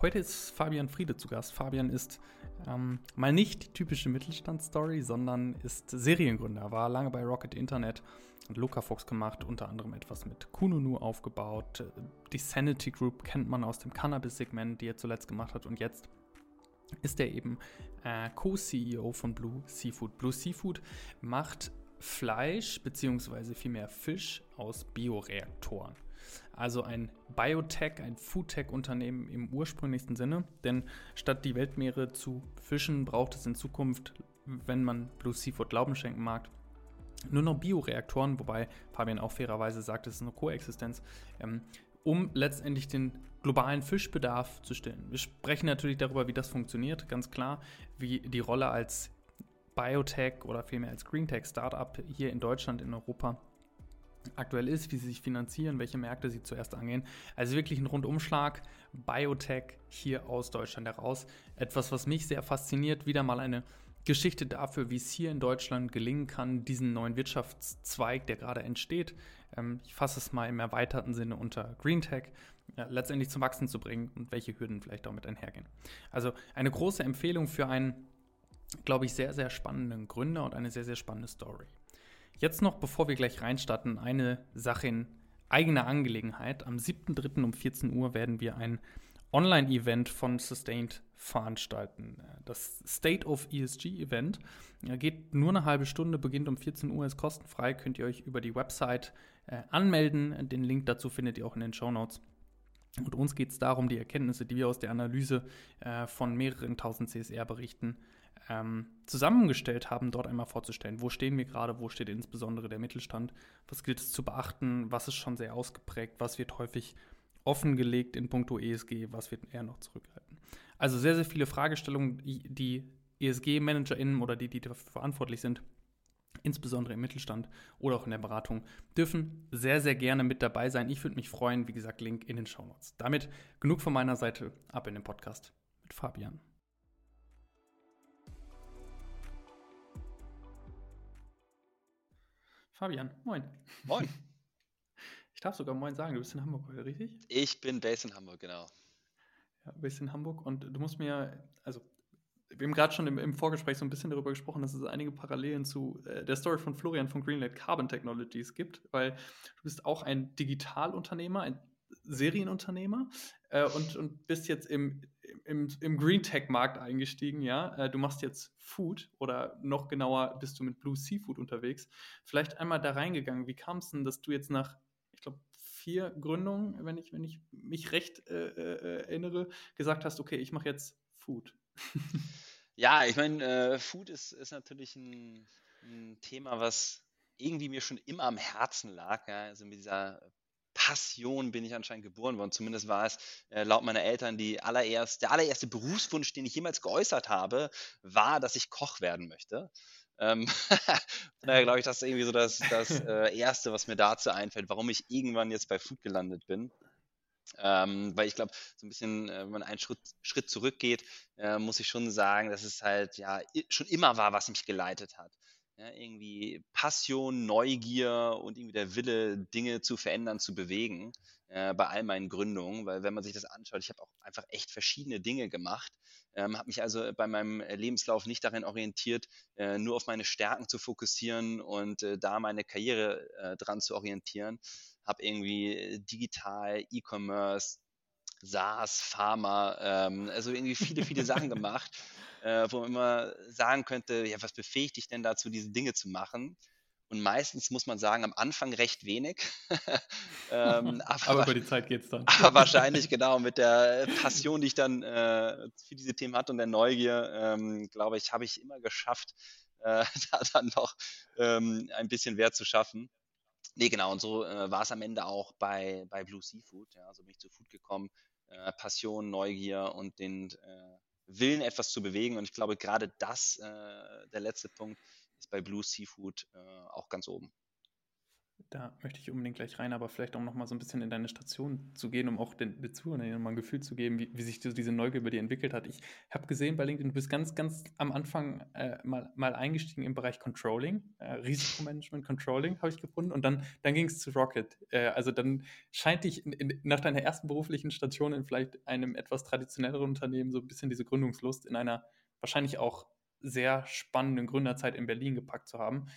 Heute ist Fabian Friede zu Gast. Fabian ist ähm, mal nicht die typische Mittelstandsstory, sondern ist Seriengründer, war lange bei Rocket Internet und Luca Fox gemacht, unter anderem etwas mit Kununu aufgebaut. Die Sanity Group kennt man aus dem Cannabis-Segment, die er zuletzt gemacht hat und jetzt ist er eben äh, Co-CEO von Blue Seafood. Blue Seafood macht Fleisch bzw. vielmehr Fisch aus Bioreaktoren. Also ein Biotech, ein Foodtech-Unternehmen im ursprünglichsten Sinne. Denn statt die Weltmeere zu fischen, braucht es in Zukunft, wenn man Blue Seafood Glauben schenken mag, nur noch Bioreaktoren, wobei Fabian auch fairerweise sagt, es ist eine Koexistenz, ähm, um letztendlich den globalen Fischbedarf zu stillen. Wir sprechen natürlich darüber, wie das funktioniert, ganz klar, wie die Rolle als Biotech oder vielmehr als Greentech Startup hier in Deutschland, in Europa aktuell ist, wie sie sich finanzieren, welche Märkte sie zuerst angehen. Also wirklich ein Rundumschlag, Biotech hier aus Deutschland heraus. Etwas, was mich sehr fasziniert, wieder mal eine Geschichte dafür, wie es hier in Deutschland gelingen kann, diesen neuen Wirtschaftszweig, der gerade entsteht, ähm, ich fasse es mal im erweiterten Sinne unter Greentech, letztendlich zum Wachsen zu bringen und welche Hürden vielleicht damit einhergehen. Also eine große Empfehlung für einen glaube ich, sehr, sehr spannenden Gründer und eine sehr, sehr spannende Story. Jetzt noch, bevor wir gleich reinstarten, eine Sache in eigener Angelegenheit. Am 7.3. um 14 Uhr werden wir ein Online-Event von Sustained veranstalten. Das State of ESG-Event geht nur eine halbe Stunde, beginnt um 14 Uhr, ist kostenfrei, könnt ihr euch über die Website äh, anmelden. Den Link dazu findet ihr auch in den Show Notes. Und uns geht es darum, die Erkenntnisse, die wir aus der Analyse äh, von mehreren tausend CSR-Berichten ähm, zusammengestellt haben, dort einmal vorzustellen. Wo stehen wir gerade, wo steht insbesondere der Mittelstand, was gilt es zu beachten, was ist schon sehr ausgeprägt, was wird häufig offengelegt in puncto ESG, was wird eher noch zurückhalten. Also sehr, sehr viele Fragestellungen, die ESG-ManagerInnen oder die, die dafür verantwortlich sind, insbesondere im Mittelstand oder auch in der Beratung, dürfen sehr, sehr gerne mit dabei sein. Ich würde mich freuen, wie gesagt, Link in den Show Notes. Damit genug von meiner Seite, ab in den Podcast mit Fabian. Fabian, moin. Moin. Ich darf sogar moin sagen, du bist in Hamburg heute, richtig? Ich bin based in Hamburg, genau. Ja, bist in Hamburg und du musst mir, also wir haben gerade schon im, im, Vorgespräch so ein bisschen darüber gesprochen, dass es einige Parallelen zu äh, der Story von Florian von Greenlight Carbon Technologies gibt, weil du bist auch ein Digitalunternehmer, ein Serienunternehmer äh, und, und bist jetzt im, im, im Green Tech-Markt eingestiegen, ja. Äh, du machst jetzt Food oder noch genauer bist du mit Blue Seafood unterwegs. Vielleicht einmal da reingegangen, wie kam es denn, dass du jetzt nach, ich glaube, vier Gründungen, wenn ich, wenn ich mich recht äh, äh erinnere, gesagt hast, okay, ich mache jetzt Food. ja, ich meine, äh, Food ist, ist natürlich ein, ein Thema, was irgendwie mir schon immer am Herzen lag. Ja? Also mit dieser Passion bin ich anscheinend geboren worden. Zumindest war es äh, laut meiner Eltern die allererst, der allererste Berufswunsch, den ich jemals geäußert habe, war, dass ich Koch werden möchte. Ähm, daher glaube ich, das ist irgendwie so das, das äh, Erste, was mir dazu einfällt, warum ich irgendwann jetzt bei Food gelandet bin. Ähm, weil ich glaube, so ein bisschen, äh, wenn man einen Schritt, Schritt zurückgeht, äh, muss ich schon sagen, dass es halt ja schon immer war, was mich geleitet hat. Ja, irgendwie Passion, Neugier und irgendwie der Wille, Dinge zu verändern, zu bewegen äh, bei all meinen Gründungen, weil wenn man sich das anschaut, ich habe auch einfach echt verschiedene Dinge gemacht, ähm, habe mich also bei meinem Lebenslauf nicht darin orientiert, äh, nur auf meine Stärken zu fokussieren und äh, da meine Karriere äh, dran zu orientieren, habe irgendwie digital, E-Commerce, SaaS, Pharma, ähm, also irgendwie viele, viele Sachen gemacht äh, wo man immer sagen könnte, ja, was befähigt dich denn dazu, diese Dinge zu machen? Und meistens muss man sagen, am Anfang recht wenig. ähm, aber, aber, über die Zeit geht es dann. Aber wahrscheinlich genau mit der Passion, die ich dann äh, für diese Themen hatte und der Neugier, ähm, glaube ich, habe ich immer geschafft, äh, da dann noch ähm, ein bisschen Wert zu schaffen. Nee, genau, und so äh, war es am Ende auch bei, bei Blue Seafood. Ja, so bin ich zu Food gekommen. Äh, Passion, Neugier und den äh, Willen, etwas zu bewegen. Und ich glaube, gerade das, äh, der letzte Punkt, ist bei Blue Seafood äh, auch ganz oben. Da möchte ich unbedingt gleich rein, aber vielleicht auch noch mal so ein bisschen in deine Station zu gehen, um auch den, den Zuhörern mal ein Gefühl zu geben, wie, wie sich so diese Neugier bei dir entwickelt hat. Ich habe gesehen bei LinkedIn, du bist ganz, ganz am Anfang äh, mal, mal eingestiegen im Bereich Controlling, äh, Risikomanagement, Controlling habe ich gefunden und dann, dann ging es zu Rocket. Äh, also dann scheint dich in, in, nach deiner ersten beruflichen Station in vielleicht einem etwas traditionelleren Unternehmen so ein bisschen diese Gründungslust in einer wahrscheinlich auch sehr spannenden Gründerzeit in Berlin gepackt zu haben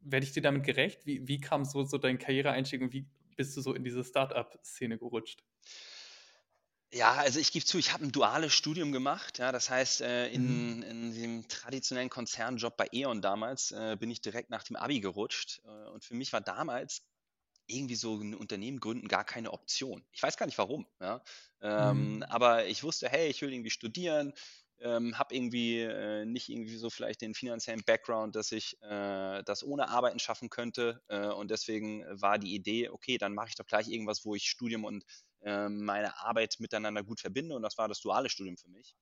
werde ich dir damit gerecht? Wie, wie kam so, so dein Karriereeinstieg und wie bist du so in diese Startup-Szene gerutscht? Ja, also ich gebe zu, ich habe ein duales Studium gemacht. Ja, das heißt, äh, in, mhm. in dem traditionellen Konzernjob bei E.ON damals äh, bin ich direkt nach dem Abi gerutscht. Äh, und für mich war damals irgendwie so ein Unternehmen gründen gar keine Option. Ich weiß gar nicht warum. Ja? Ähm, mhm. Aber ich wusste, hey, ich will irgendwie studieren, ähm, habe irgendwie äh, nicht irgendwie so vielleicht den finanziellen Background, dass ich äh, das ohne Arbeiten schaffen könnte. Äh, und deswegen war die Idee, okay, dann mache ich doch gleich irgendwas, wo ich Studium und ähm, meine Arbeit miteinander gut verbinde. Und das war das duale Studium für mich.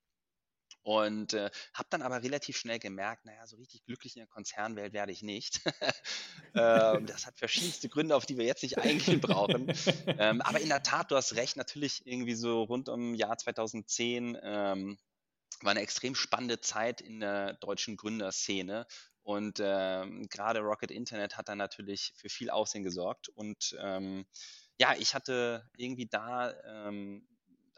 Und äh, habe dann aber relativ schnell gemerkt, naja, so richtig glücklich in der Konzernwelt werde ich nicht. ähm, das hat verschiedenste Gründe, auf die wir jetzt nicht eingehen brauchen. ähm, aber in der Tat, du hast recht, natürlich irgendwie so rund um Jahr 2010 ähm, war eine extrem spannende Zeit in der deutschen Gründerszene. Und ähm, gerade Rocket Internet hat da natürlich für viel Aussehen gesorgt. Und ähm, ja, ich hatte irgendwie da ähm,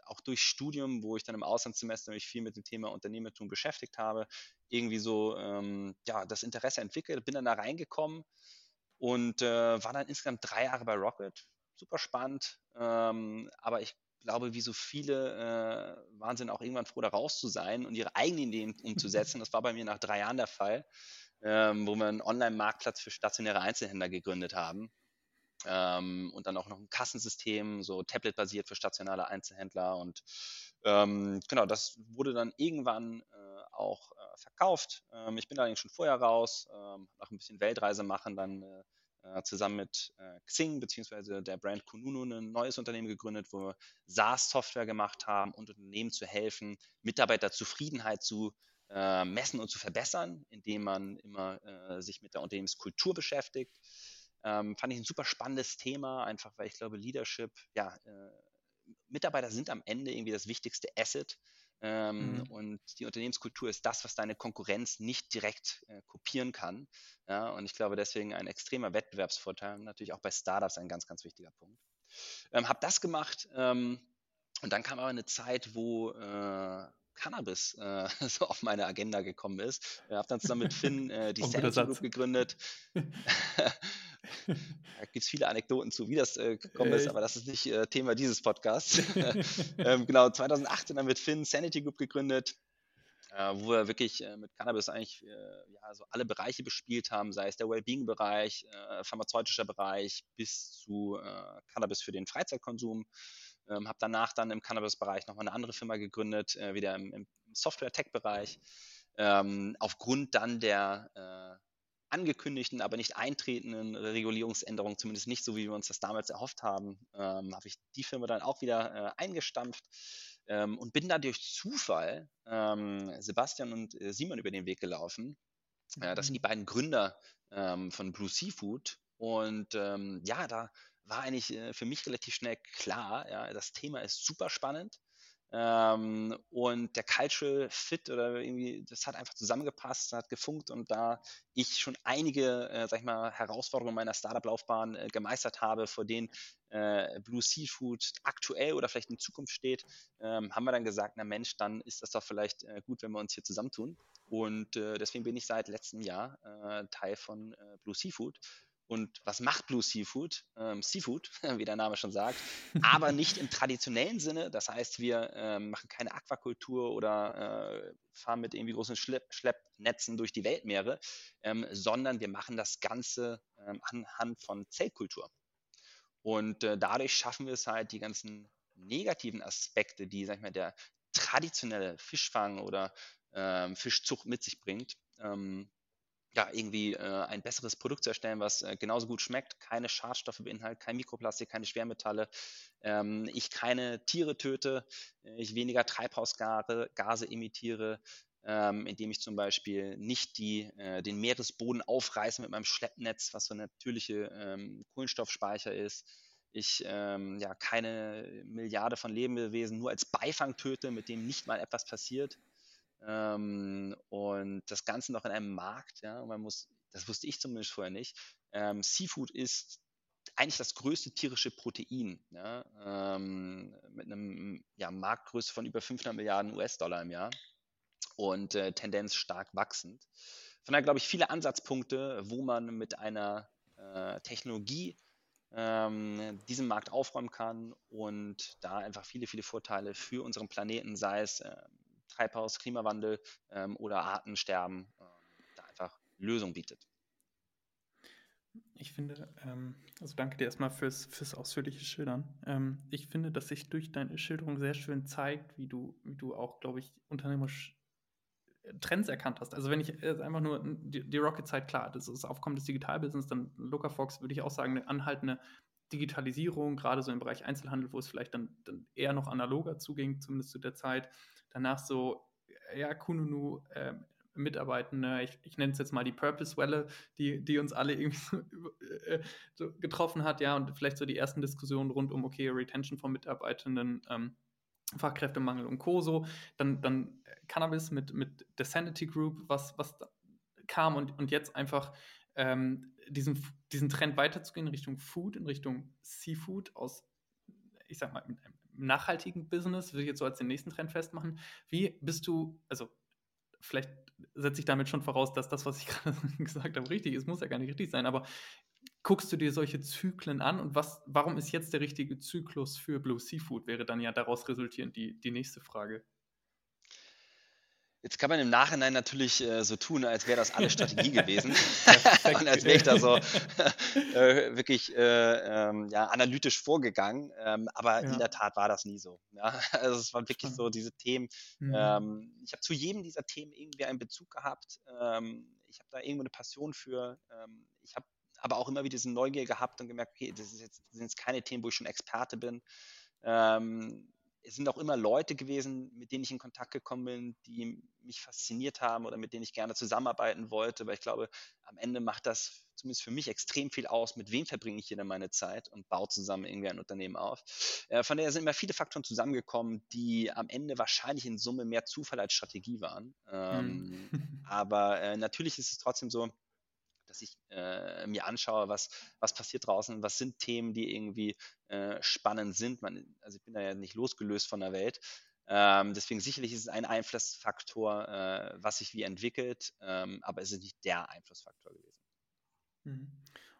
auch durch Studium, wo ich dann im Auslandssemester mich viel mit dem Thema Unternehmertum beschäftigt habe, irgendwie so ähm, ja, das Interesse entwickelt, bin dann da reingekommen und äh, war dann insgesamt drei Jahre bei Rocket. Super spannend, ähm, aber ich glaube, wie so viele äh, waren sie auch irgendwann froh, da raus zu sein und ihre eigenen Ideen umzusetzen. Das war bei mir nach drei Jahren der Fall, ähm, wo wir einen Online-Marktplatz für stationäre Einzelhändler gegründet haben. Ähm, und dann auch noch ein Kassensystem, so Tablet-basiert für stationale Einzelhändler. Und ähm, genau, das wurde dann irgendwann äh, auch äh, verkauft. Ähm, ich bin allerdings schon vorher raus, ähm, nach ein bisschen Weltreise machen, dann äh, zusammen mit äh, Xing bzw. der Brand Kununu ein neues Unternehmen gegründet, wo wir SaaS-Software gemacht haben, um Unternehmen zu helfen, Mitarbeiterzufriedenheit zu äh, messen und zu verbessern, indem man immer äh, sich mit der Unternehmenskultur beschäftigt. Ähm, fand ich ein super spannendes Thema, einfach weil ich glaube, Leadership, ja, äh, Mitarbeiter sind am Ende irgendwie das wichtigste Asset ähm, mhm. Und die Unternehmenskultur ist das, was deine Konkurrenz nicht direkt äh, kopieren kann. Ja, und ich glaube deswegen ein extremer Wettbewerbsvorteil, natürlich auch bei Startups ein ganz, ganz wichtiger Punkt. Ähm, habe das gemacht ähm, und dann kam aber eine Zeit, wo äh, Cannabis äh, so auf meine Agenda gekommen ist. Ich habe dann zusammen mit Finn äh, die Sanity Group gegründet. da gibt es viele Anekdoten zu, wie das äh, gekommen ist, aber das ist nicht äh, Thema dieses Podcasts. ähm, genau, 2018 haben wir mit Finn Sanity Group gegründet, äh, wo wir wirklich äh, mit Cannabis eigentlich äh, ja, so alle Bereiche bespielt haben, sei es der Wellbeing-Bereich, äh, pharmazeutischer Bereich bis zu Cannabis für den Freizeitkonsum. Ähm, habe danach dann im Cannabis-Bereich nochmal eine andere Firma gegründet, wieder im, im Software-Tech-Bereich. Ähm, aufgrund dann der angekündigten, aber nicht eintretenden Regulierungsänderungen, zumindest nicht so, wie wir uns das damals erhofft haben, ähm, habe ich die Firma dann auch wieder äh, eingestampft ähm, und bin da durch Zufall ähm, Sebastian und äh, Simon über den Weg gelaufen. Äh, das sind die mhm. beiden Gründer ähm, von Blue Seafood. Und ähm, ja, da war eigentlich äh, für mich relativ schnell klar, ja, das Thema ist super spannend. Ähm, und der Cultural Fit oder irgendwie, das hat einfach zusammengepasst, hat gefunkt und da ich schon einige, äh, sag ich mal, Herausforderungen meiner Startup-Laufbahn äh, gemeistert habe, vor denen äh, Blue Seafood aktuell oder vielleicht in Zukunft steht, ähm, haben wir dann gesagt, na Mensch, dann ist das doch vielleicht äh, gut, wenn wir uns hier zusammentun. Und äh, deswegen bin ich seit letztem Jahr äh, Teil von Blue Seafood und was macht Blue Seafood? Ähm, Seafood, wie der Name schon sagt, aber nicht im traditionellen Sinne. Das heißt, wir ähm, machen keine Aquakultur oder äh, fahren mit irgendwie großen Schlepp Schleppnetzen durch die Weltmeere, ähm, sondern wir machen das Ganze ähm, anhand von Zellkultur. Und äh, dadurch schaffen wir es halt, die ganzen negativen Aspekte, die, sag ich mal, der traditionelle Fischfang oder ähm, Fischzucht mit sich bringt, ähm, ja, irgendwie äh, ein besseres Produkt zu erstellen, was äh, genauso gut schmeckt, keine Schadstoffe beinhaltet, kein Mikroplastik, keine Schwermetalle, ähm, ich keine Tiere töte, äh, ich weniger Treibhausgase Gase emittiere, ähm, indem ich zum Beispiel nicht die, äh, den Meeresboden aufreiße mit meinem Schleppnetz, was so ein natürlicher ähm, Kohlenstoffspeicher ist. Ich ähm, ja keine Milliarde von Lebewesen nur als Beifang töte, mit dem nicht mal etwas passiert. Ähm, und das Ganze noch in einem Markt, ja, man muss, das wusste ich zumindest vorher nicht. Ähm, Seafood ist eigentlich das größte tierische Protein, ja, ähm, mit einem ja, Marktgröße von über 500 Milliarden US-Dollar im Jahr und äh, Tendenz stark wachsend. Von daher glaube ich viele Ansatzpunkte, wo man mit einer äh, Technologie ähm, diesen Markt aufräumen kann und da einfach viele, viele Vorteile für unseren Planeten, sei es äh, Treibhaus, Klimawandel ähm, oder Artensterben, äh, da einfach Lösung bietet. Ich finde, ähm, also danke dir erstmal fürs, fürs ausführliche Schildern. Ähm, ich finde, dass sich durch deine Schilderung sehr schön zeigt, wie du, wie du auch, glaube ich, unternehmerisch äh, Trends erkannt hast. Also wenn ich einfach nur die, die Rocket-Zeit, klar, das ist Aufkommen des Digitalbusiness, dann Fox würde ich auch sagen, eine anhaltende Digitalisierung, gerade so im Bereich Einzelhandel, wo es vielleicht dann, dann eher noch analoger zuging, zumindest zu der Zeit. Danach so, ja, Kununu, äh, Mitarbeitende, ich, ich nenne es jetzt mal die Purpose-Welle, die, die uns alle irgendwie so, äh, so, getroffen hat, ja, und vielleicht so die ersten Diskussionen rund um, okay, Retention von Mitarbeitenden, ähm, Fachkräftemangel und Co. So, dann, dann Cannabis mit, mit der Sanity Group, was, was kam und, und jetzt einfach ähm, diesen, diesen Trend weiterzugehen in Richtung Food, in Richtung Seafood aus, ich sag mal, nachhaltigen Business, will ich jetzt so als den nächsten Trend festmachen. Wie bist du, also vielleicht setze ich damit schon voraus, dass das, was ich gerade gesagt habe, richtig ist, muss ja gar nicht richtig sein, aber guckst du dir solche Zyklen an und was, warum ist jetzt der richtige Zyklus für Blue Seafood, wäre dann ja daraus resultierend die, die nächste Frage. Jetzt kann man im Nachhinein natürlich äh, so tun, als wäre das alles Strategie gewesen und als wäre ich da so äh, wirklich äh, ähm, ja, analytisch vorgegangen. Ähm, aber ja. in der Tat war das nie so. Ja? Also es waren wirklich so diese Themen. Mhm. Ähm, ich habe zu jedem dieser Themen irgendwie einen Bezug gehabt. Ähm, ich habe da irgendwo eine Passion für. Ähm, ich habe aber auch immer wieder diese Neugier gehabt und gemerkt, okay, das, jetzt, das sind jetzt keine Themen, wo ich schon Experte bin. Ähm, es sind auch immer Leute gewesen, mit denen ich in Kontakt gekommen bin, die mich fasziniert haben oder mit denen ich gerne zusammenarbeiten wollte. Aber ich glaube, am Ende macht das zumindest für mich extrem viel aus, mit wem verbringe ich hier meine Zeit und baue zusammen irgendwie ein Unternehmen auf. Äh, von daher sind immer viele Faktoren zusammengekommen, die am Ende wahrscheinlich in Summe mehr Zufall als Strategie waren. Mhm. aber äh, natürlich ist es trotzdem so, dass ich äh, mir anschaue, was, was passiert draußen, was sind Themen, die irgendwie äh, spannend sind. Man, also ich bin da ja nicht losgelöst von der Welt. Ähm, deswegen sicherlich ist es ein Einflussfaktor, äh, was sich wie entwickelt, ähm, aber es ist nicht der Einflussfaktor gewesen. Mhm.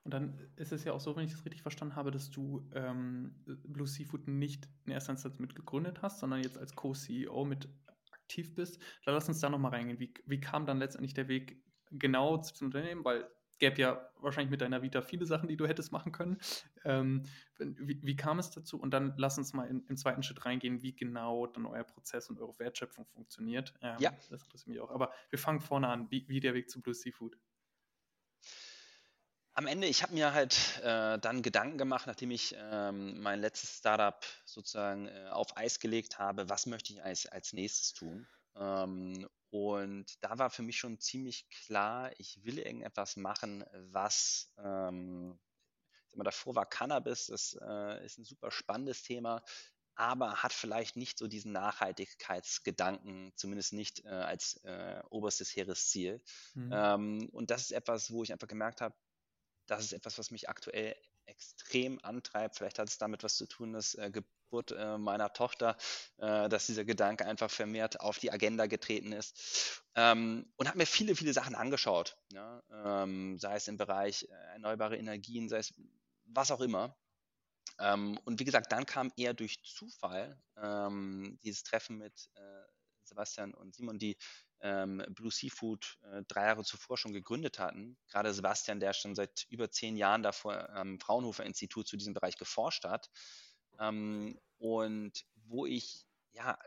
Und dann ist es ja auch so, wenn ich das richtig verstanden habe, dass du ähm, Blue Seafood nicht in erster Instanz mit gegründet hast, sondern jetzt als Co-CEO mit aktiv bist. Da lass uns da nochmal reingehen. Wie, wie kam dann letztendlich der Weg genau zu diesem Unternehmen? Weil gäbe ja wahrscheinlich mit deiner Vita viele Sachen, die du hättest machen können. Ähm, wie, wie, kam es dazu? Und dann lass uns mal in, im zweiten Schritt reingehen, wie genau dann euer Prozess und eure Wertschöpfung funktioniert. Ähm, ja. Das interessiert mich auch. Aber wir fangen vorne an. Wie, wie der Weg zu Blue Seafood? Am Ende, ich habe mir halt äh, dann Gedanken gemacht, nachdem ich ähm, mein letztes Startup sozusagen äh, auf Eis gelegt habe, was möchte ich als, als nächstes tun? Ähm, und da war für mich schon ziemlich klar, ich will irgendetwas machen, was, ähm, mal, davor war Cannabis, das äh, ist ein super spannendes Thema, aber hat vielleicht nicht so diesen Nachhaltigkeitsgedanken, zumindest nicht äh, als äh, oberstes hehres Ziel. Mhm. Ähm, und das ist etwas, wo ich einfach gemerkt habe, das ist etwas, was mich aktuell extrem antreibt. Vielleicht hat es damit was zu tun, dass äh, Geburt äh, meiner Tochter, äh, dass dieser Gedanke einfach vermehrt auf die Agenda getreten ist. Ähm, und habe mir viele, viele Sachen angeschaut, ja? ähm, sei es im Bereich äh, erneuerbare Energien, sei es was auch immer. Ähm, und wie gesagt, dann kam eher durch Zufall ähm, dieses Treffen mit äh, Sebastian und Simon, die ähm, Blue Seafood äh, drei Jahre zuvor schon gegründet hatten. Gerade Sebastian, der schon seit über zehn Jahren davor am Fraunhofer Institut zu diesem Bereich geforscht hat. Ähm, und wo ich ja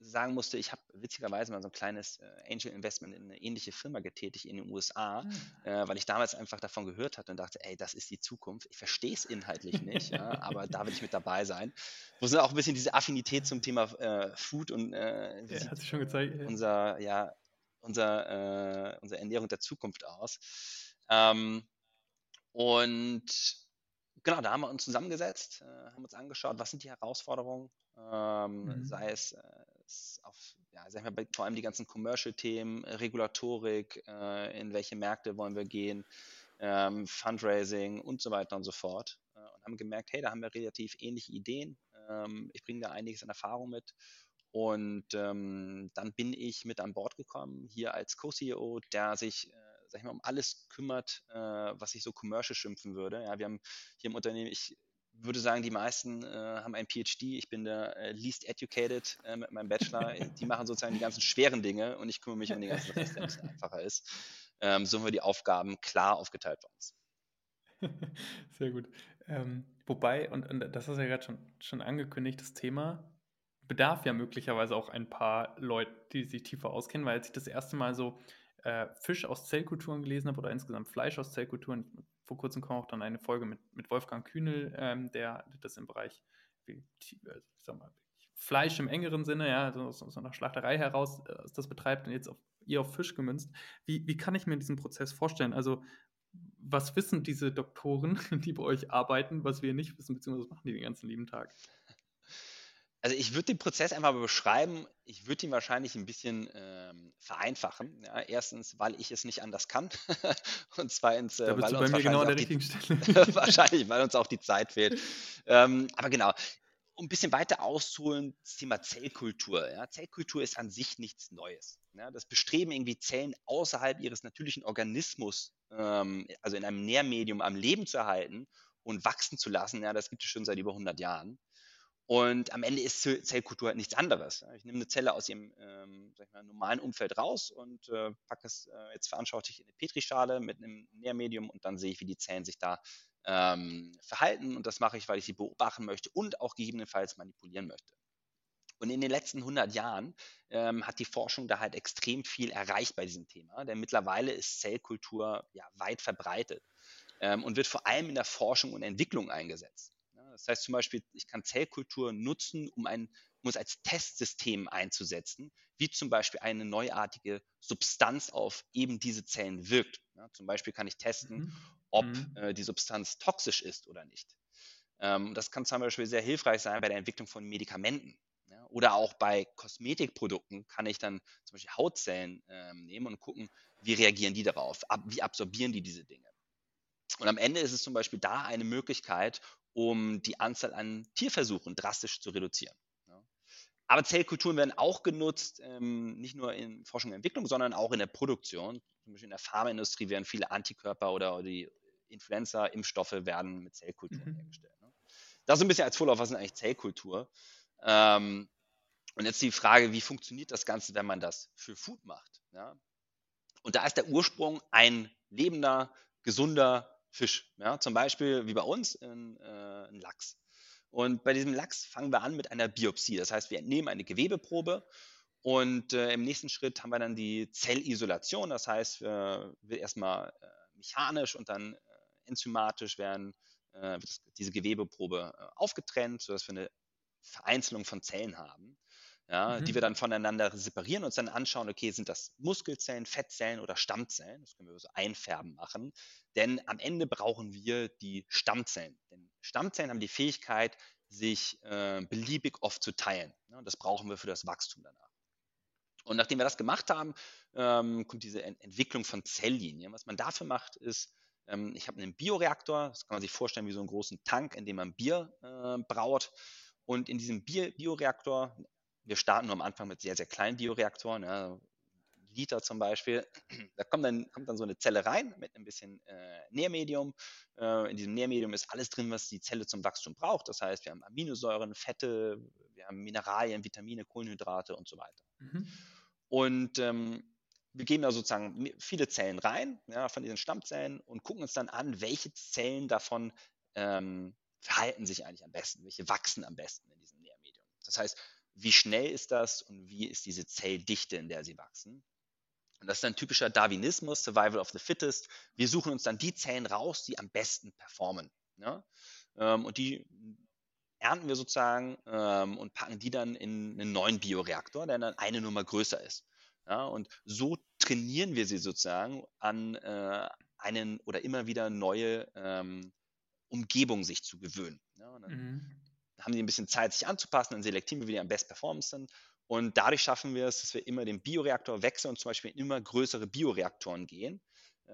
sagen musste, ich habe witzigerweise mal so ein kleines äh, Angel Investment in eine ähnliche Firma getätigt in den USA, mhm. äh, weil ich damals einfach davon gehört hatte und dachte, ey, das ist die Zukunft. Ich verstehe es inhaltlich nicht, ja, aber da will ich mit dabei sein. Wo sind auch ein bisschen diese Affinität zum Thema äh, Food und äh, ja, hat sich schon gezeigt, unser ja, unser, äh, unsere Ernährung der Zukunft aus. Ähm, und genau, da haben wir uns zusammengesetzt, äh, haben uns angeschaut, was sind die Herausforderungen, ähm, mhm. sei es, äh, auf, ja, sag ich mal, vor allem die ganzen Commercial-Themen, Regulatorik, äh, in welche Märkte wollen wir gehen, ähm, Fundraising und so weiter und so fort. Äh, und haben gemerkt, hey, da haben wir relativ ähnliche Ideen. Ähm, ich bringe da einiges an Erfahrung mit. Und ähm, dann bin ich mit an Bord gekommen, hier als Co-CEO, der sich äh, sag ich mal, um alles kümmert, äh, was ich so commercial schimpfen würde. Ja, wir haben hier im Unternehmen, ich würde sagen, die meisten äh, haben ein PhD. Ich bin der äh, least educated äh, mit meinem Bachelor. die machen sozusagen die ganzen schweren Dinge und ich kümmere mich um die ganzen Rest, der ein bisschen einfacher ist. Ähm, so haben wir die Aufgaben klar aufgeteilt bei uns. Sehr gut. Ähm, wobei, und, und, das ist ja gerade schon, schon angekündigt, das Thema bedarf ja möglicherweise auch ein paar Leute, die sich tiefer auskennen, weil als ich das erste Mal so äh, Fisch aus Zellkulturen gelesen habe oder insgesamt Fleisch aus Zellkulturen. Vor kurzem kam auch dann eine Folge mit, mit Wolfgang Kühnel, ähm, der das im Bereich wie, sag mal, Fleisch im engeren Sinne, ja, also aus, aus einer Schlachterei heraus äh, das betreibt und jetzt auf, ihr auf Fisch gemünzt. Wie, wie kann ich mir diesen Prozess vorstellen? Also, was wissen diese Doktoren, die bei euch arbeiten, was wir nicht wissen, beziehungsweise was machen die den ganzen lieben Tag? Also ich würde den Prozess einfach mal beschreiben. Ich würde ihn wahrscheinlich ein bisschen ähm, vereinfachen. Ja, erstens, weil ich es nicht anders kann. Und zweitens, äh, weil uns genau die, wahrscheinlich, weil uns auch die Zeit fehlt. Ähm, aber genau, um ein bisschen weiter auszuholen, das Thema Zellkultur. Ja. Zellkultur ist an sich nichts Neues. Ja. Das Bestreben, irgendwie Zellen außerhalb ihres natürlichen Organismus, ähm, also in einem Nährmedium am Leben zu erhalten und wachsen zu lassen, ja, das gibt es schon seit über 100 Jahren. Und am Ende ist Zellkultur halt nichts anderes. Ich nehme eine Zelle aus ihrem ähm, mal, normalen Umfeld raus und äh, packe es äh, jetzt veranschaulich in eine Petrischale mit einem Nährmedium und dann sehe ich, wie die Zellen sich da ähm, verhalten. Und das mache ich, weil ich sie beobachten möchte und auch gegebenenfalls manipulieren möchte. Und in den letzten 100 Jahren ähm, hat die Forschung da halt extrem viel erreicht bei diesem Thema, denn mittlerweile ist Zellkultur ja weit verbreitet ähm, und wird vor allem in der Forschung und Entwicklung eingesetzt. Das heißt zum Beispiel, ich kann Zellkultur nutzen, um, ein, um es als Testsystem einzusetzen, wie zum Beispiel eine neuartige Substanz auf eben diese Zellen wirkt. Ja, zum Beispiel kann ich testen, mhm. ob mhm. Äh, die Substanz toxisch ist oder nicht. Ähm, das kann zum Beispiel sehr hilfreich sein bei der Entwicklung von Medikamenten. Ja, oder auch bei Kosmetikprodukten kann ich dann zum Beispiel Hautzellen ähm, nehmen und gucken, wie reagieren die darauf, ab, wie absorbieren die diese Dinge. Und am Ende ist es zum Beispiel da eine Möglichkeit, um die Anzahl an Tierversuchen drastisch zu reduzieren. Aber Zellkulturen werden auch genutzt, ähm, nicht nur in Forschung und Entwicklung, sondern auch in der Produktion. Zum Beispiel in der Pharmaindustrie werden viele Antikörper oder die Influenza-Impfstoffe werden mit Zellkulturen mhm. hergestellt. Ne? Das ist ein bisschen als Vorlauf, was ist eigentlich Zellkultur? Ähm, und jetzt die Frage, wie funktioniert das Ganze, wenn man das für Food macht? Ja? Und da ist der Ursprung ein lebender, gesunder Fisch. Ja? Zum Beispiel wie bei uns ein, äh, ein Lachs. Und bei diesem Lachs fangen wir an mit einer Biopsie. Das heißt, wir entnehmen eine Gewebeprobe und äh, im nächsten Schritt haben wir dann die Zellisolation. Das heißt, äh, wird erstmal äh, mechanisch und dann äh, enzymatisch werden äh, diese Gewebeprobe aufgetrennt, sodass wir eine Vereinzelung von Zellen haben ja, mhm. die wir dann voneinander separieren und uns dann anschauen, okay, sind das Muskelzellen, Fettzellen oder Stammzellen? Das können wir so einfärben machen. Denn am Ende brauchen wir die Stammzellen. Denn Stammzellen haben die Fähigkeit, sich äh, beliebig oft zu teilen. Ja, das brauchen wir für das Wachstum danach. Und nachdem wir das gemacht haben, ähm, kommt diese Ent Entwicklung von Zelllinien. Was man dafür macht, ist, ähm, ich habe einen Bioreaktor, das kann man sich vorstellen wie so einen großen Tank, in dem man Bier äh, braut. Und in diesem Bioreaktor wir starten nur am Anfang mit sehr, sehr kleinen Bioreaktoren, ja, Liter zum Beispiel. Da kommt dann, kommt dann so eine Zelle rein mit ein bisschen äh, Nährmedium. Äh, in diesem Nährmedium ist alles drin, was die Zelle zum Wachstum braucht. Das heißt, wir haben Aminosäuren, Fette, wir haben Mineralien, Vitamine, Kohlenhydrate und so weiter. Mhm. Und ähm, wir geben da sozusagen viele Zellen rein, ja, von diesen Stammzellen und gucken uns dann an, welche Zellen davon ähm, verhalten sich eigentlich am besten, welche wachsen am besten in diesem Nährmedium. Das heißt, wie schnell ist das und wie ist diese Zelldichte, in der sie wachsen. Und das ist ein typischer Darwinismus, Survival of the Fittest. Wir suchen uns dann die Zellen raus, die am besten performen. Ähm, und die ernten wir sozusagen ähm, und packen die dann in einen neuen Bioreaktor, der dann eine Nummer größer ist. Ja, und so trainieren wir sie sozusagen an äh, einen oder immer wieder neue ähm, Umgebung sich zu gewöhnen. Ja, dann mhm. Haben sie ein bisschen Zeit, sich anzupassen, dann selektieren wir, wie die am Best performen sind. Und dadurch schaffen wir es, dass wir immer den Bioreaktor wechseln und zum Beispiel in immer größere Bioreaktoren gehen.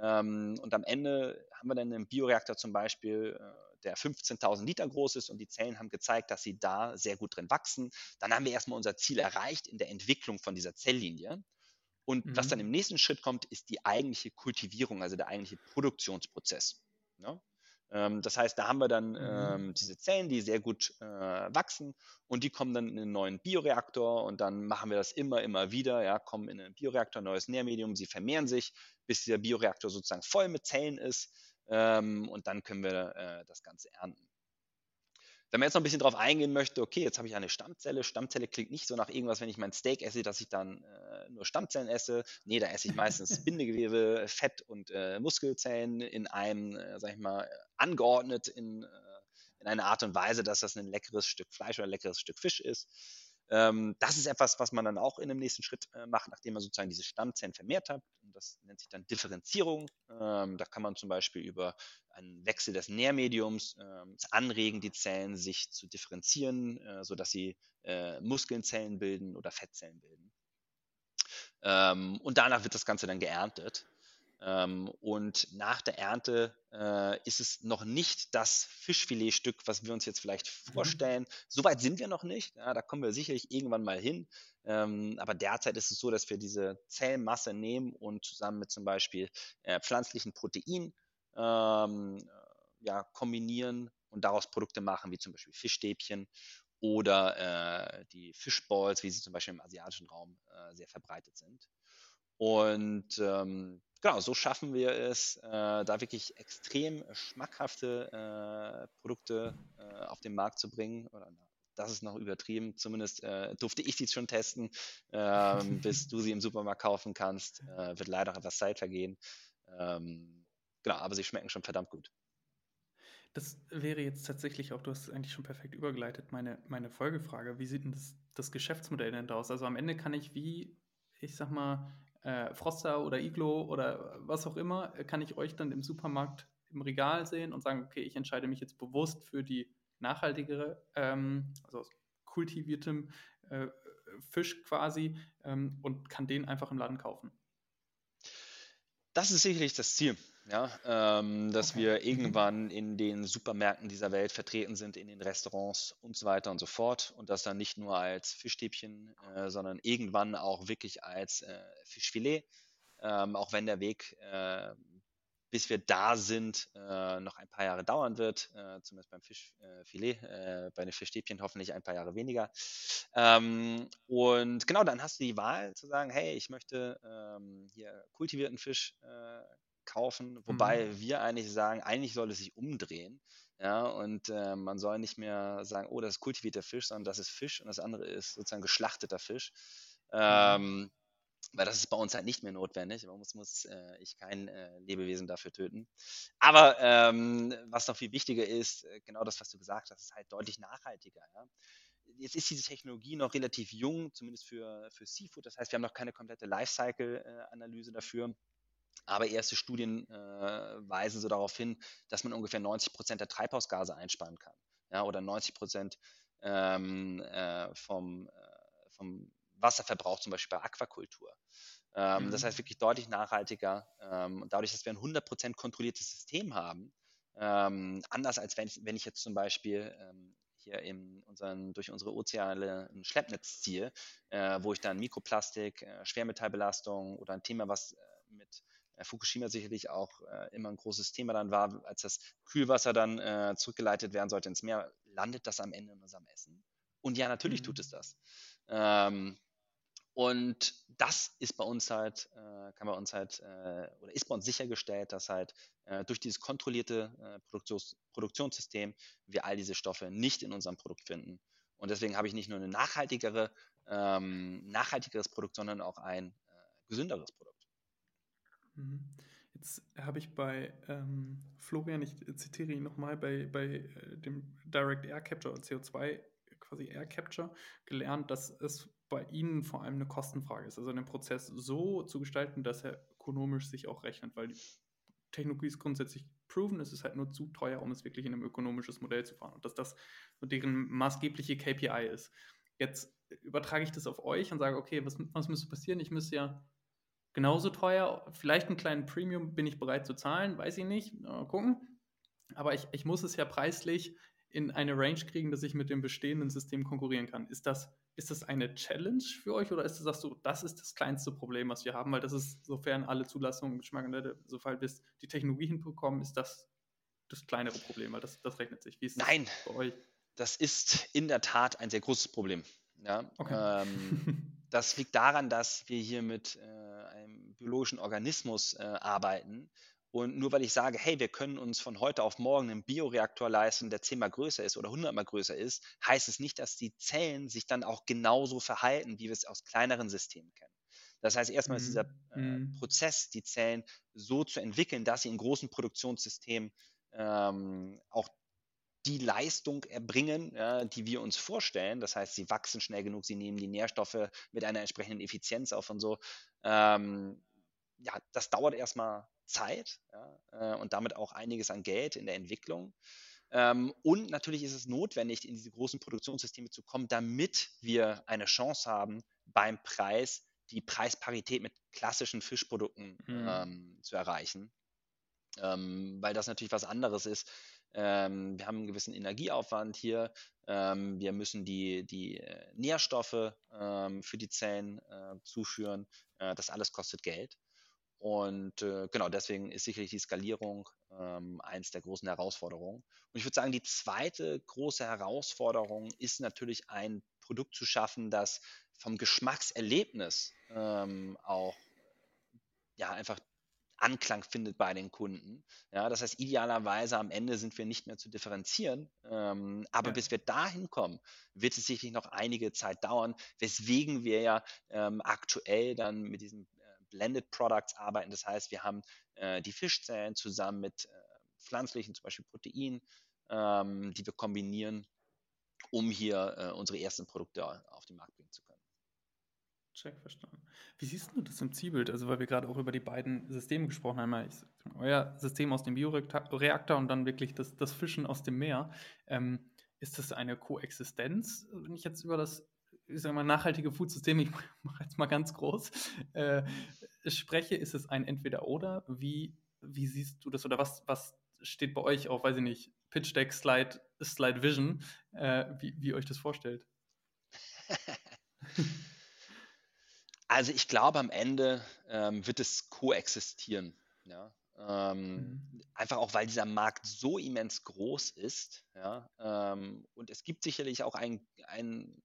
Ähm, und am Ende haben wir dann einen Bioreaktor zum Beispiel, äh, der 15.000 Liter groß ist und die Zellen haben gezeigt, dass sie da sehr gut drin wachsen. Dann haben wir erstmal unser Ziel erreicht in der Entwicklung von dieser Zelllinie. Und mhm. was dann im nächsten Schritt kommt, ist die eigentliche Kultivierung, also der eigentliche Produktionsprozess. Ne? Ähm, das heißt, da haben wir dann mhm. ähm, diese Zellen, die sehr gut äh, wachsen und die kommen dann in einen neuen Bioreaktor und dann machen wir das immer, immer wieder, ja, kommen in einen Bioreaktor, neues Nährmedium, sie vermehren sich, bis dieser Bioreaktor sozusagen voll mit Zellen ist ähm, und dann können wir äh, das Ganze ernten. Wenn man jetzt noch ein bisschen drauf eingehen möchte, okay, jetzt habe ich eine Stammzelle. Stammzelle klingt nicht so nach irgendwas, wenn ich mein Steak esse, dass ich dann äh, nur Stammzellen esse. Nee, da esse ich meistens Bindegewebe, Fett und äh, Muskelzellen in einem, äh, sag ich mal, angeordnet in, äh, in einer Art und Weise, dass das ein leckeres Stück Fleisch oder ein leckeres Stück Fisch ist. Ähm, das ist etwas, was man dann auch in dem nächsten Schritt äh, macht, nachdem man sozusagen diese Stammzellen vermehrt hat. Das nennt sich dann Differenzierung. Ähm, da kann man zum Beispiel über einen Wechsel des Nährmediums ähm, anregen, die Zellen sich zu differenzieren, äh, sodass sie äh, Muskelzellen bilden oder Fettzellen bilden. Und danach wird das Ganze dann geerntet. Ähm, und nach der Ernte äh, ist es noch nicht das Fischfiletstück, was wir uns jetzt vielleicht mhm. vorstellen. Mhm. Soweit sind wir noch nicht. Ja, da kommen wir sicherlich irgendwann mal hin. Ähm, aber derzeit ist es so, dass wir diese Zellmasse nehmen und zusammen mit zum Beispiel äh, pflanzlichen Proteinen ähm, ja, kombinieren und daraus Produkte machen, wie zum Beispiel Fischstäbchen oder äh, die Fishballs, wie sie zum Beispiel im asiatischen Raum äh, sehr verbreitet sind. Und ähm, genau, so schaffen wir es, äh, da wirklich extrem schmackhafte äh, Produkte äh, auf den Markt zu bringen. Oder das ist noch übertrieben. Zumindest äh, durfte ich sie schon testen. Ähm, bis du sie im Supermarkt kaufen kannst, äh, wird leider etwas Zeit vergehen. Ähm, genau, aber sie schmecken schon verdammt gut. Das wäre jetzt tatsächlich auch, du hast eigentlich schon perfekt übergeleitet, meine, meine Folgefrage. Wie sieht denn das, das Geschäftsmodell denn aus? Also am Ende kann ich wie, ich sag mal, äh, Froster oder Iglo oder was auch immer, kann ich euch dann im Supermarkt im Regal sehen und sagen, okay, ich entscheide mich jetzt bewusst für die nachhaltigere, ähm, also aus kultiviertem äh, Fisch quasi ähm, und kann den einfach im Laden kaufen. Das ist sicherlich das Ziel ja, ähm, dass okay. wir irgendwann in den Supermärkten dieser Welt vertreten sind, in den Restaurants und so weiter und so fort und das dann nicht nur als Fischstäbchen, äh, sondern irgendwann auch wirklich als äh, Fischfilet, ähm, auch wenn der Weg äh, bis wir da sind, äh, noch ein paar Jahre dauern wird, äh, zumindest beim Fischfilet, äh, bei den Fischstäbchen hoffentlich ein paar Jahre weniger. Ähm, und genau, dann hast du die Wahl zu sagen, hey, ich möchte ähm, hier kultivierten Fisch kaufen, wobei mhm. wir eigentlich sagen, eigentlich soll es sich umdrehen. Ja, und äh, man soll nicht mehr sagen, oh, das ist kultivierter Fisch, sondern das ist Fisch und das andere ist sozusagen geschlachteter Fisch. Mhm. Ähm, weil das ist bei uns halt nicht mehr notwendig. Bei uns muss äh, ich kein äh, Lebewesen dafür töten. Aber ähm, was noch viel wichtiger ist, äh, genau das, was du gesagt hast, ist halt deutlich nachhaltiger. Ja? Jetzt ist diese Technologie noch relativ jung, zumindest für, für Seafood. Das heißt, wir haben noch keine komplette Lifecycle-Analyse dafür. Aber erste Studien äh, weisen so darauf hin, dass man ungefähr 90 Prozent der Treibhausgase einsparen kann. Ja, oder 90 Prozent ähm, äh, vom, äh, vom Wasserverbrauch zum Beispiel bei Aquakultur. Ähm, mhm. Das heißt wirklich deutlich nachhaltiger. Ähm, und dadurch, dass wir ein 100 Prozent kontrolliertes System haben, ähm, anders als wenn, wenn ich jetzt zum Beispiel ähm, hier in unseren, durch unsere Ozeane ein Schleppnetz ziehe, äh, wo ich dann Mikroplastik, äh, Schwermetallbelastung oder ein Thema, was äh, mit Fukushima sicherlich auch äh, immer ein großes Thema dann war, als das Kühlwasser dann äh, zurückgeleitet werden sollte ins Meer, landet das am Ende in unserem Essen? Und ja, natürlich mhm. tut es das. Ähm, und das ist bei uns halt, äh, kann bei uns halt, äh, oder ist bei uns sichergestellt, dass halt äh, durch dieses kontrollierte Produktions Produktionssystem wir all diese Stoffe nicht in unserem Produkt finden. Und deswegen habe ich nicht nur ein nachhaltigere, ähm, nachhaltigeres Produkt, sondern auch ein gesünderes Produkt. Mhm. Jetzt habe ich bei ähm, Florian, ich zitiere ihn nochmal, bei, bei äh, dem Direct Air Capture CO2 quasi Air Capture gelernt, dass es bei Ihnen vor allem eine Kostenfrage ist. Also den Prozess so zu gestalten, dass er ökonomisch sich auch rechnet, weil die Technologie ist grundsätzlich proven, es ist halt nur zu teuer, um es wirklich in ein ökonomisches Modell zu fahren. Und dass das deren maßgebliche KPI ist. Jetzt übertrage ich das auf euch und sage, okay, was, was müsste passieren? Ich müsste ja genauso teuer, vielleicht einen kleinen Premium bin ich bereit zu zahlen, weiß ich nicht, mal gucken. Aber ich, ich muss es ja preislich in eine Range kriegen, dass ich mit dem bestehenden System konkurrieren kann. Ist das, ist das eine Challenge für euch oder ist das, sagst du, das ist das kleinste Problem, was wir haben? Weil das ist, sofern alle Zulassungen, Geschmack, sofern wir die Technologie hinbekommen, ist das das kleinere Problem, weil das, das rechnet sich. Wie ist Nein, das bei euch? Das ist in der Tat ein sehr großes Problem. Ja, okay. ähm, das liegt daran, dass wir hier mit äh, biologischen Organismus äh, arbeiten, und nur weil ich sage, hey, wir können uns von heute auf morgen einen Bioreaktor leisten, der zehnmal größer ist oder hundertmal größer ist, heißt es nicht, dass die Zellen sich dann auch genauso verhalten, wie wir es aus kleineren Systemen kennen. Das heißt, erstmal ist dieser äh, mhm. Prozess, die Zellen so zu entwickeln, dass sie in großen Produktionssystemen ähm, auch die Leistung erbringen, ja, die wir uns vorstellen. Das heißt, sie wachsen schnell genug, sie nehmen die Nährstoffe mit einer entsprechenden Effizienz auf und so. Ähm, ja, das dauert erstmal Zeit ja, äh, und damit auch einiges an Geld in der Entwicklung. Ähm, und natürlich ist es notwendig, in diese großen Produktionssysteme zu kommen, damit wir eine Chance haben, beim Preis die Preisparität mit klassischen Fischprodukten mhm. ähm, zu erreichen. Ähm, weil das natürlich was anderes ist. Ähm, wir haben einen gewissen Energieaufwand hier. Ähm, wir müssen die, die äh, Nährstoffe ähm, für die Zellen äh, zuführen. Äh, das alles kostet Geld. Und äh, genau deswegen ist sicherlich die Skalierung ähm, eins der großen Herausforderungen. Und ich würde sagen, die zweite große Herausforderung ist natürlich ein Produkt zu schaffen, das vom Geschmackserlebnis ähm, auch ja einfach Anklang findet bei den Kunden. Ja, das heißt, idealerweise am Ende sind wir nicht mehr zu differenzieren. Ähm, aber ja. bis wir dahin kommen, wird es sicherlich noch einige Zeit dauern, weswegen wir ja ähm, aktuell dann mit diesem Blended Products arbeiten. Das heißt, wir haben äh, die Fischzellen zusammen mit äh, pflanzlichen, zum Beispiel Protein, ähm, die wir kombinieren, um hier äh, unsere ersten Produkte auf den Markt bringen zu können. Check, verstanden. Wie siehst du das im Zielbild? Also, weil wir gerade auch über die beiden Systeme gesprochen haben. Ich, euer System aus dem Bioreaktor und dann wirklich das, das Fischen aus dem Meer. Ähm, ist das eine Koexistenz, wenn ich jetzt über das ich sage mal, nachhaltige Foodsysteme, ich mache jetzt mal ganz groß, äh, spreche, ist es ein Entweder-Oder? Wie, wie siehst du das oder was, was steht bei euch auf, weiß ich nicht, Pitch Deck, Slide, Slide Vision, äh, wie, wie euch das vorstellt? Also ich glaube, am Ende ähm, wird es koexistieren. Ja? Ähm, mhm. Einfach auch, weil dieser Markt so immens groß ist. Ja? Ähm, und es gibt sicherlich auch ein, ein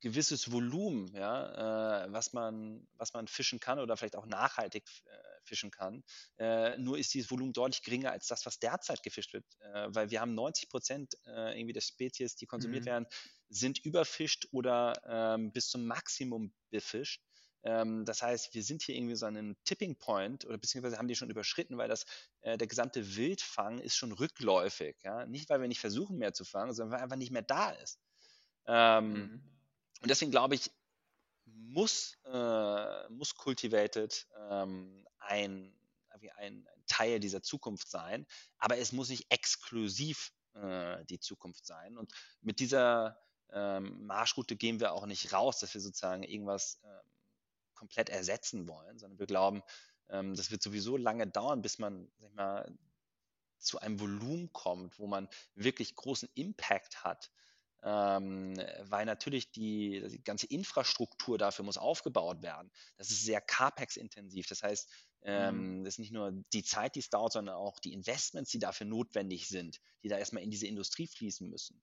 gewisses Volumen, ja, äh, was, man, was man fischen kann oder vielleicht auch nachhaltig äh, fischen kann. Äh, nur ist dieses Volumen deutlich geringer als das, was derzeit gefischt wird, äh, weil wir haben 90 Prozent äh, irgendwie der Spezies, die konsumiert mhm. werden, sind überfischt oder ähm, bis zum Maximum befischt. Ähm, das heißt, wir sind hier irgendwie so an einem Tipping Point oder beziehungsweise haben die schon überschritten, weil das, äh, der gesamte Wildfang ist schon rückläufig. Ja? Nicht, weil wir nicht versuchen mehr zu fangen, sondern weil einfach nicht mehr da ist. Ähm, mhm. Und deswegen glaube ich, muss, äh, muss Cultivated ähm, ein, ein, ein, Teil dieser Zukunft sein, aber es muss nicht exklusiv äh, die Zukunft sein. Und mit dieser ähm, Marschroute gehen wir auch nicht raus, dass wir sozusagen irgendwas ähm, komplett ersetzen wollen, sondern wir glauben, ähm, das wird sowieso lange dauern, bis man sag ich mal, zu einem Volumen kommt, wo man wirklich großen Impact hat ähm, weil natürlich die, die, ganze Infrastruktur dafür muss aufgebaut werden. Das ist sehr CAPEX-intensiv. Das heißt, ähm, mhm. das ist nicht nur die Zeit, die es dauert, sondern auch die Investments, die dafür notwendig sind, die da erstmal in diese Industrie fließen müssen.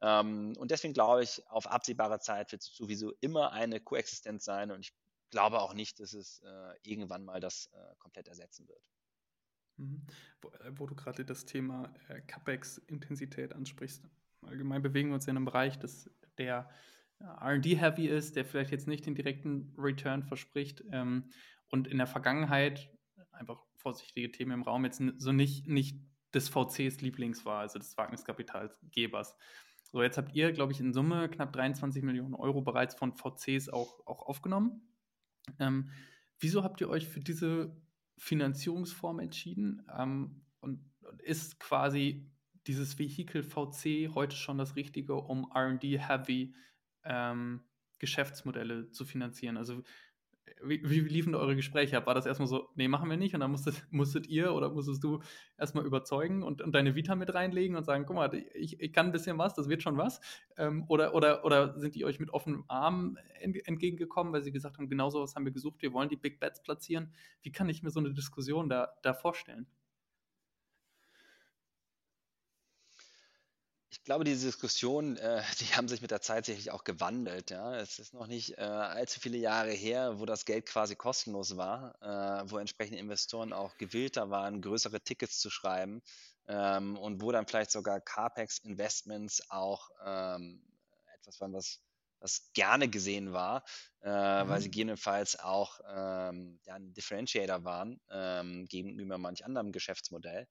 Ähm, und deswegen glaube ich, auf absehbare Zeit wird es sowieso immer eine Koexistenz sein und ich glaube auch nicht, dass es äh, irgendwann mal das äh, komplett ersetzen wird. Mhm. Wo, äh, wo, du gerade das Thema äh, CAPEX-Intensität ansprichst, allgemein bewegen wir uns in einem Bereich, das, der äh, RD-heavy ist, der vielleicht jetzt nicht den direkten Return verspricht ähm, und in der Vergangenheit, einfach vorsichtige Themen im Raum, jetzt so nicht, nicht des VCs Lieblings war, also des Wagniskapitalgebers. So, jetzt habt ihr, glaube ich, in Summe knapp 23 Millionen Euro bereits von VCs auch, auch aufgenommen. Ähm, wieso habt ihr euch für diese Finanzierungsform entschieden? Ähm, und ist quasi dieses Vehikel VC heute schon das Richtige, um RD-heavy ähm, Geschäftsmodelle zu finanzieren? Also wie, wie, liefen eure Gespräche? War das erstmal so, nee, machen wir nicht? Und dann musstet, musstet ihr oder musstest du erstmal überzeugen und, und, deine Vita mit reinlegen und sagen, guck mal, ich, ich kann ein bisschen was, das wird schon was? Ähm, oder, oder, oder sind die euch mit offenem Arm entgegengekommen, weil sie gesagt haben, genau sowas haben wir gesucht, wir wollen die Big Bets platzieren? Wie kann ich mir so eine Diskussion da, da vorstellen? Ich glaube, diese Diskussionen, äh, die haben sich mit der Zeit sicherlich auch gewandelt. Ja. Es ist noch nicht äh, allzu viele Jahre her, wo das Geld quasi kostenlos war, äh, wo entsprechende Investoren auch gewillter waren, größere Tickets zu schreiben ähm, und wo dann vielleicht sogar CAPEX-Investments auch ähm, etwas waren, was, was gerne gesehen war, äh, mhm. weil sie gegebenenfalls auch ähm, ja, ein Differentiator waren ähm, gegenüber manch anderem Geschäftsmodell.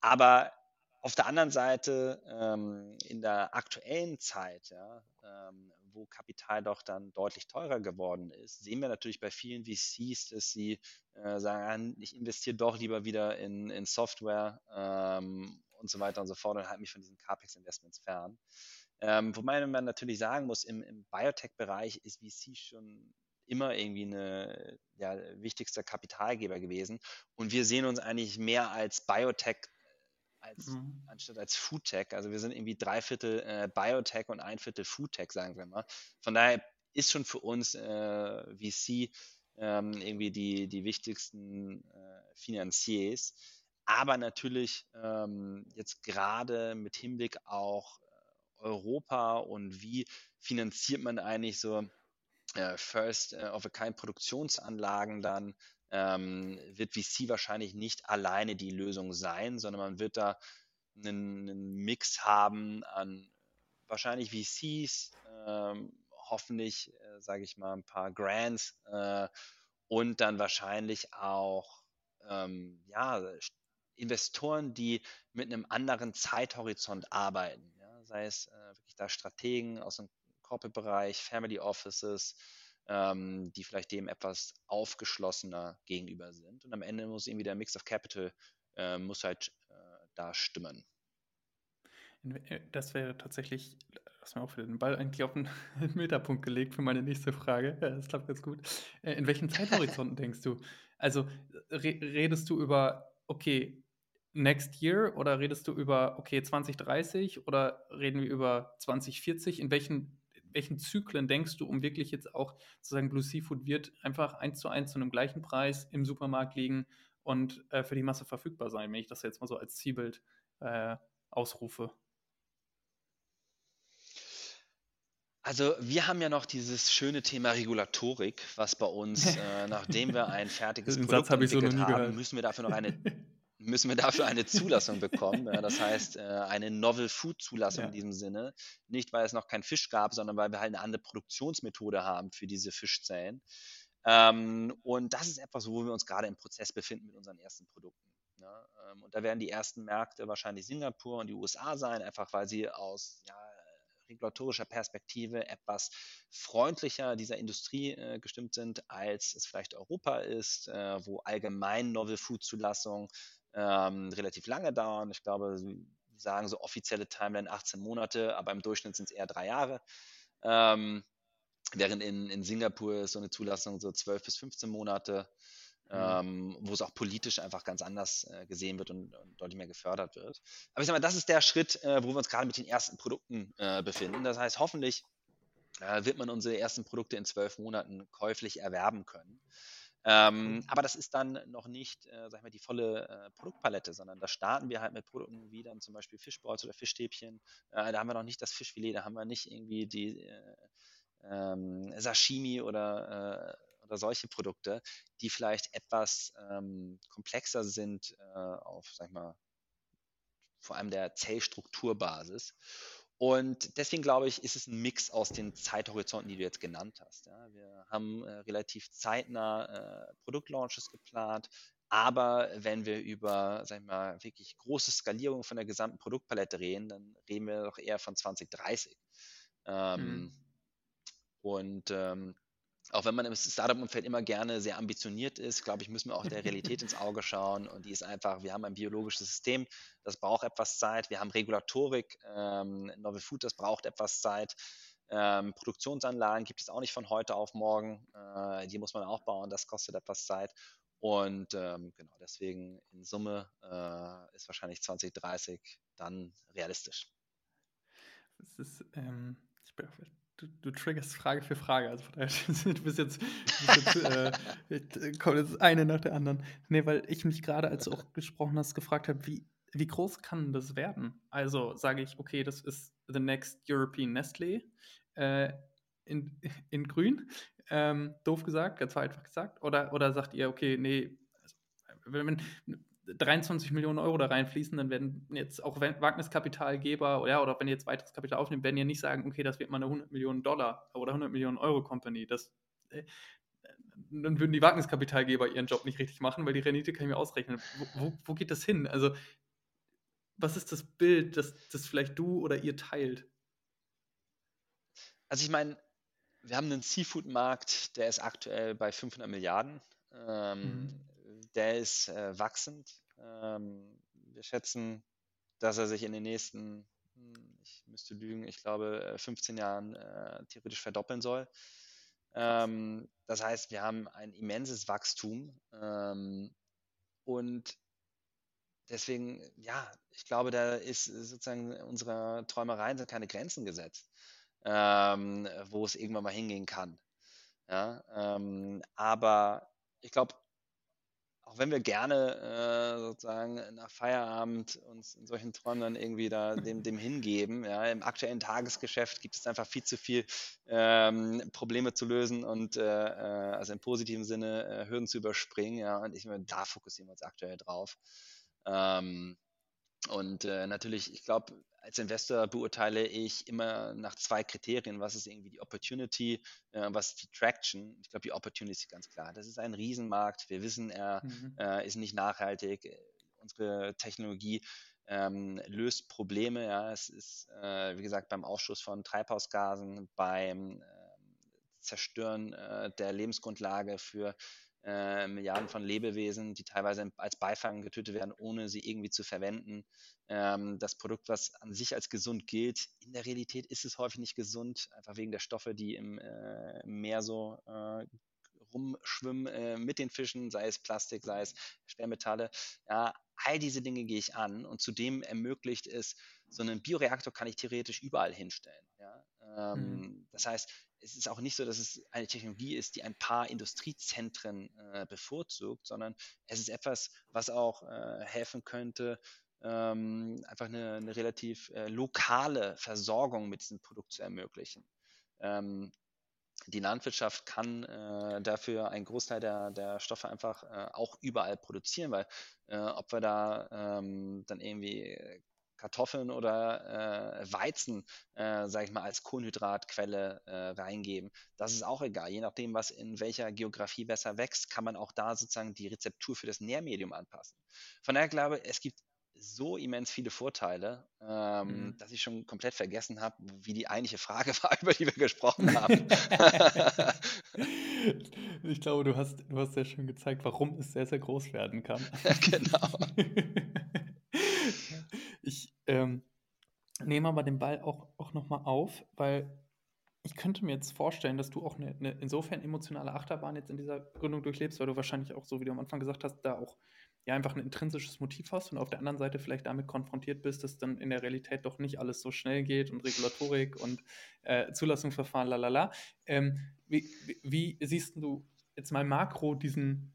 Aber auf der anderen Seite, ähm, in der aktuellen Zeit, ja, ähm, wo Kapital doch dann deutlich teurer geworden ist, sehen wir natürlich bei vielen VCs, dass sie äh, sagen, ich investiere doch lieber wieder in, in Software ähm, und so weiter und so fort und halte mich von diesen CAPEX-Investments fern. Ähm, wobei man natürlich sagen muss, im, im Biotech-Bereich ist VC schon immer irgendwie eine ja, wichtigster Kapitalgeber gewesen. Und wir sehen uns eigentlich mehr als Biotech als, mhm. anstatt als Foodtech. Also wir sind irgendwie drei Viertel äh, Biotech und ein Viertel Foodtech, sagen wir mal. Von daher ist schon für uns äh, VC ähm, irgendwie die, die wichtigsten äh, Finanziers. Aber natürlich ähm, jetzt gerade mit Hinblick auch äh, Europa und wie finanziert man eigentlich so äh, First äh, of a Kind Produktionsanlagen dann ähm, wird VC wahrscheinlich nicht alleine die Lösung sein, sondern man wird da einen, einen Mix haben an wahrscheinlich VCs, ähm, hoffentlich, äh, sage ich mal, ein paar Grants äh, und dann wahrscheinlich auch ähm, ja, Investoren, die mit einem anderen Zeithorizont arbeiten. Ja? Sei es äh, wirklich da Strategen aus dem Corporate-Bereich, Family Offices, ähm, die vielleicht dem etwas aufgeschlossener gegenüber sind. Und am Ende muss irgendwie der Mix of Capital äh, muss halt äh, da stimmen. Äh, das wäre tatsächlich, hast mir auch für den Ball eigentlich auf den Meterpunkt gelegt für meine nächste Frage. Das klappt ganz gut. Äh, in welchen Zeithorizonten denkst du? Also re redest du über, okay, next year oder redest du über, okay, 2030 oder reden wir über 2040? In welchen welchen Zyklen denkst du, um wirklich jetzt auch zu sagen, Blue Seafood wird einfach eins zu eins zu einem gleichen Preis im Supermarkt liegen und äh, für die Masse verfügbar sein, wenn ich das jetzt mal so als Zielbild äh, ausrufe? Also wir haben ja noch dieses schöne Thema Regulatorik, was bei uns, äh, nachdem wir ein fertiges Produkt entwickelt so haben, gehört. müssen wir dafür noch eine müssen wir dafür eine Zulassung bekommen. Das heißt, äh, eine Novel Food Zulassung ja. in diesem Sinne. Nicht, weil es noch keinen Fisch gab, sondern weil wir halt eine andere Produktionsmethode haben für diese Fischzellen. Ähm, und das ist etwas, wo wir uns gerade im Prozess befinden mit unseren ersten Produkten. Ähm, und da werden die ersten Märkte wahrscheinlich Singapur und die USA sein, einfach weil sie aus ja, regulatorischer Perspektive etwas freundlicher dieser Industrie äh, gestimmt sind, als es vielleicht Europa ist, äh, wo allgemein Novel Food Zulassung ähm, relativ lange dauern. Ich glaube, sie sagen so offizielle Timeline 18 Monate, aber im Durchschnitt sind es eher drei Jahre. Ähm, während in, in Singapur ist so eine Zulassung so 12 bis 15 Monate, mhm. ähm, wo es auch politisch einfach ganz anders äh, gesehen wird und, und, deutlich mehr gefördert wird. Aber ich sage mal, das ist der Schritt, äh, wo wir uns gerade mit den ersten Produkten äh, befinden. Das heißt, hoffentlich äh, wird man unsere ersten Produkte in zwölf Monaten käuflich erwerben können. Ähm, aber das ist dann noch nicht, äh, sag ich mal, die volle äh, Produktpalette, sondern da starten wir halt mit Produkten wie dann zum Beispiel Fischballs oder Fischstäbchen. Äh, da haben wir noch nicht das Fischfilet, da haben wir nicht irgendwie die äh, ähm, Sashimi oder, äh, oder solche Produkte, die vielleicht etwas ähm, komplexer sind äh, auf, sag ich mal, vor allem der Zellstrukturbasis. Und deswegen glaube ich, ist es ein Mix aus den Zeithorizonten, die du jetzt genannt hast. Ja. Wir haben äh, relativ zeitnah äh, Produktlaunches geplant, aber wenn wir über, sag ich mal, wirklich große Skalierung von der gesamten Produktpalette reden, dann reden wir doch eher von 2030. Ähm, mhm. Und ähm, auch wenn man im Startup-Umfeld immer gerne sehr ambitioniert ist, glaube ich, müssen wir auch der Realität ins Auge schauen. Und die ist einfach, wir haben ein biologisches System, das braucht etwas Zeit. Wir haben Regulatorik, ähm, Novel Food, das braucht etwas Zeit. Ähm, Produktionsanlagen gibt es auch nicht von heute auf morgen. Äh, die muss man auch bauen, das kostet etwas Zeit. Und ähm, genau deswegen in Summe äh, ist wahrscheinlich 2030 dann realistisch. Es ist, ähm, ich bin, du, du, triggerst Frage für Frage. Also von daher, du bist jetzt, bist jetzt äh, kommt jetzt eine nach der anderen. Nee, weil ich mich gerade, als du auch gesprochen hast, gefragt habe, wie, wie groß kann das werden? Also sage ich, okay, das ist the next European Nestle äh, in, in grün. Ähm, doof gesagt, ganz vereinfacht gesagt. Oder, oder sagt ihr, okay, nee, also, wenn, 23 Millionen Euro da reinfließen, dann werden jetzt auch Wagniskapitalgeber ja, oder wenn ihr jetzt weiteres Kapital aufnimmt, werden ja nicht sagen, okay, das wird mal eine 100 Millionen Dollar oder 100 Millionen Euro Company. Das, äh, dann würden die Wagniskapitalgeber ihren Job nicht richtig machen, weil die Rendite kann ich mir ausrechnen. Wo, wo, wo geht das hin? Also, was ist das Bild, das, das vielleicht du oder ihr teilt? Also ich meine, wir haben einen Seafood-Markt, der ist aktuell bei 500 Milliarden. Ähm, mhm. Der ist äh, wachsend. Ähm, wir schätzen, dass er sich in den nächsten, hm, ich müsste lügen, ich glaube 15 äh, Jahren äh, theoretisch verdoppeln soll. Ähm, das heißt, wir haben ein immenses Wachstum ähm, und deswegen, ja, ich glaube, da ist sozusagen unserer Träumereien sind keine Grenzen gesetzt ähm, wo es irgendwann mal hingehen kann. Ja, ähm, aber ich glaube, auch wenn wir gerne äh, sozusagen nach Feierabend uns in solchen Träumen dann irgendwie da dem, dem hingeben, ja, im aktuellen Tagesgeschäft gibt es einfach viel zu viel ähm, Probleme zu lösen und äh, äh also im positiven Sinne äh, Hürden zu überspringen, ja, und ich meine, da fokussieren wir uns aktuell drauf. Ähm, und äh, natürlich, ich glaube, als Investor beurteile ich immer nach zwei Kriterien. Was ist irgendwie die Opportunity, äh, was ist die Traction? Ich glaube, die Opportunity ist ganz klar. Das ist ein Riesenmarkt. Wir wissen, er mhm. äh, ist nicht nachhaltig. Unsere Technologie ähm, löst Probleme. Ja. Es ist, äh, wie gesagt, beim Ausstoß von Treibhausgasen, beim ähm, Zerstören äh, der Lebensgrundlage für äh, Milliarden von Lebewesen, die teilweise als Beifang getötet werden, ohne sie irgendwie zu verwenden. Ähm, das Produkt, was an sich als gesund gilt, in der Realität ist es häufig nicht gesund, einfach wegen der Stoffe, die im äh, Meer so äh, rumschwimmen äh, mit den Fischen, sei es Plastik, sei es Schwermetalle. Ja, all diese Dinge gehe ich an und zudem ermöglicht es, so einen Bioreaktor kann ich theoretisch überall hinstellen. Ja? Ähm, mhm. Das heißt, es ist auch nicht so, dass es eine Technologie ist, die ein paar Industriezentren äh, bevorzugt, sondern es ist etwas, was auch äh, helfen könnte, ähm, einfach eine, eine relativ äh, lokale Versorgung mit diesem Produkt zu ermöglichen. Ähm, die Landwirtschaft kann äh, dafür einen Großteil der, der Stoffe einfach äh, auch überall produzieren, weil äh, ob wir da ähm, dann irgendwie Kartoffeln oder äh, Weizen, äh, sage ich mal, als Kohlenhydratquelle äh, reingeben. Das ist auch egal. Je nachdem, was in welcher Geografie besser wächst, kann man auch da sozusagen die Rezeptur für das Nährmedium anpassen. Von daher glaube ich, es gibt so immens viele Vorteile, ähm, mhm. dass ich schon komplett vergessen habe, wie die eigentliche Frage war, über die wir gesprochen haben. ich glaube, du hast, du hast ja schon gezeigt, warum es sehr, sehr groß werden kann. genau. Ähm, nehme aber den Ball auch, auch nochmal auf, weil ich könnte mir jetzt vorstellen, dass du auch eine, eine, insofern emotionale Achterbahn jetzt in dieser Gründung durchlebst, weil du wahrscheinlich auch, so wie du am Anfang gesagt hast, da auch ja einfach ein intrinsisches Motiv hast und auf der anderen Seite vielleicht damit konfrontiert bist, dass dann in der Realität doch nicht alles so schnell geht und Regulatorik und äh, Zulassungsverfahren, lalala. Ähm, wie, wie, wie siehst du jetzt mal makro diesen,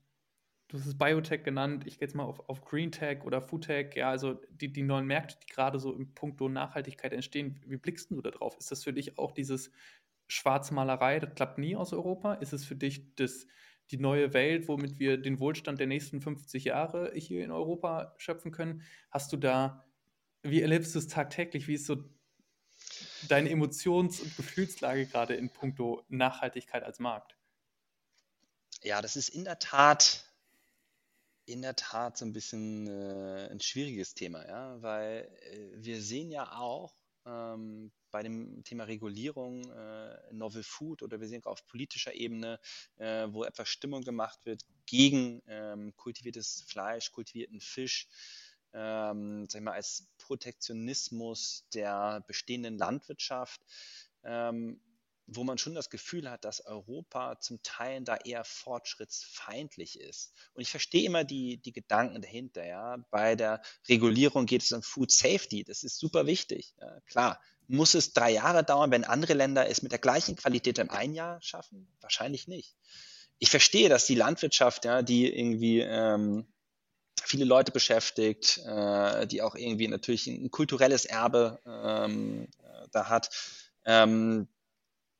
du hast es Biotech genannt, ich gehe jetzt mal auf, auf Green Tech oder Food Tech, ja, also die, die neuen Märkte, die gerade so im Punkto Nachhaltigkeit entstehen, wie blickst du da drauf? Ist das für dich auch dieses Schwarzmalerei, das klappt nie aus Europa? Ist es für dich das, die neue Welt, womit wir den Wohlstand der nächsten 50 Jahre hier in Europa schöpfen können? Hast du da, wie erlebst du es tagtäglich? Wie ist so deine Emotions- und Gefühlslage gerade in puncto Nachhaltigkeit als Markt? Ja, das ist in der Tat in der Tat so ein bisschen äh, ein schwieriges Thema, ja, weil äh, wir sehen ja auch ähm, bei dem Thema Regulierung äh, Novel Food oder wir sehen auch auf politischer Ebene, äh, wo etwas Stimmung gemacht wird gegen ähm, kultiviertes Fleisch, kultivierten Fisch, ähm, sag ich mal, als Protektionismus der bestehenden Landwirtschaft. Ähm, wo man schon das Gefühl hat, dass Europa zum Teil da eher fortschrittsfeindlich ist. Und ich verstehe immer die, die Gedanken dahinter. Ja. Bei der Regulierung geht es um Food Safety. Das ist super wichtig. Ja. Klar, muss es drei Jahre dauern, wenn andere Länder es mit der gleichen Qualität im ein Jahr schaffen? Wahrscheinlich nicht. Ich verstehe, dass die Landwirtschaft, ja, die irgendwie ähm, viele Leute beschäftigt, äh, die auch irgendwie natürlich ein kulturelles Erbe ähm, äh, da hat, ähm,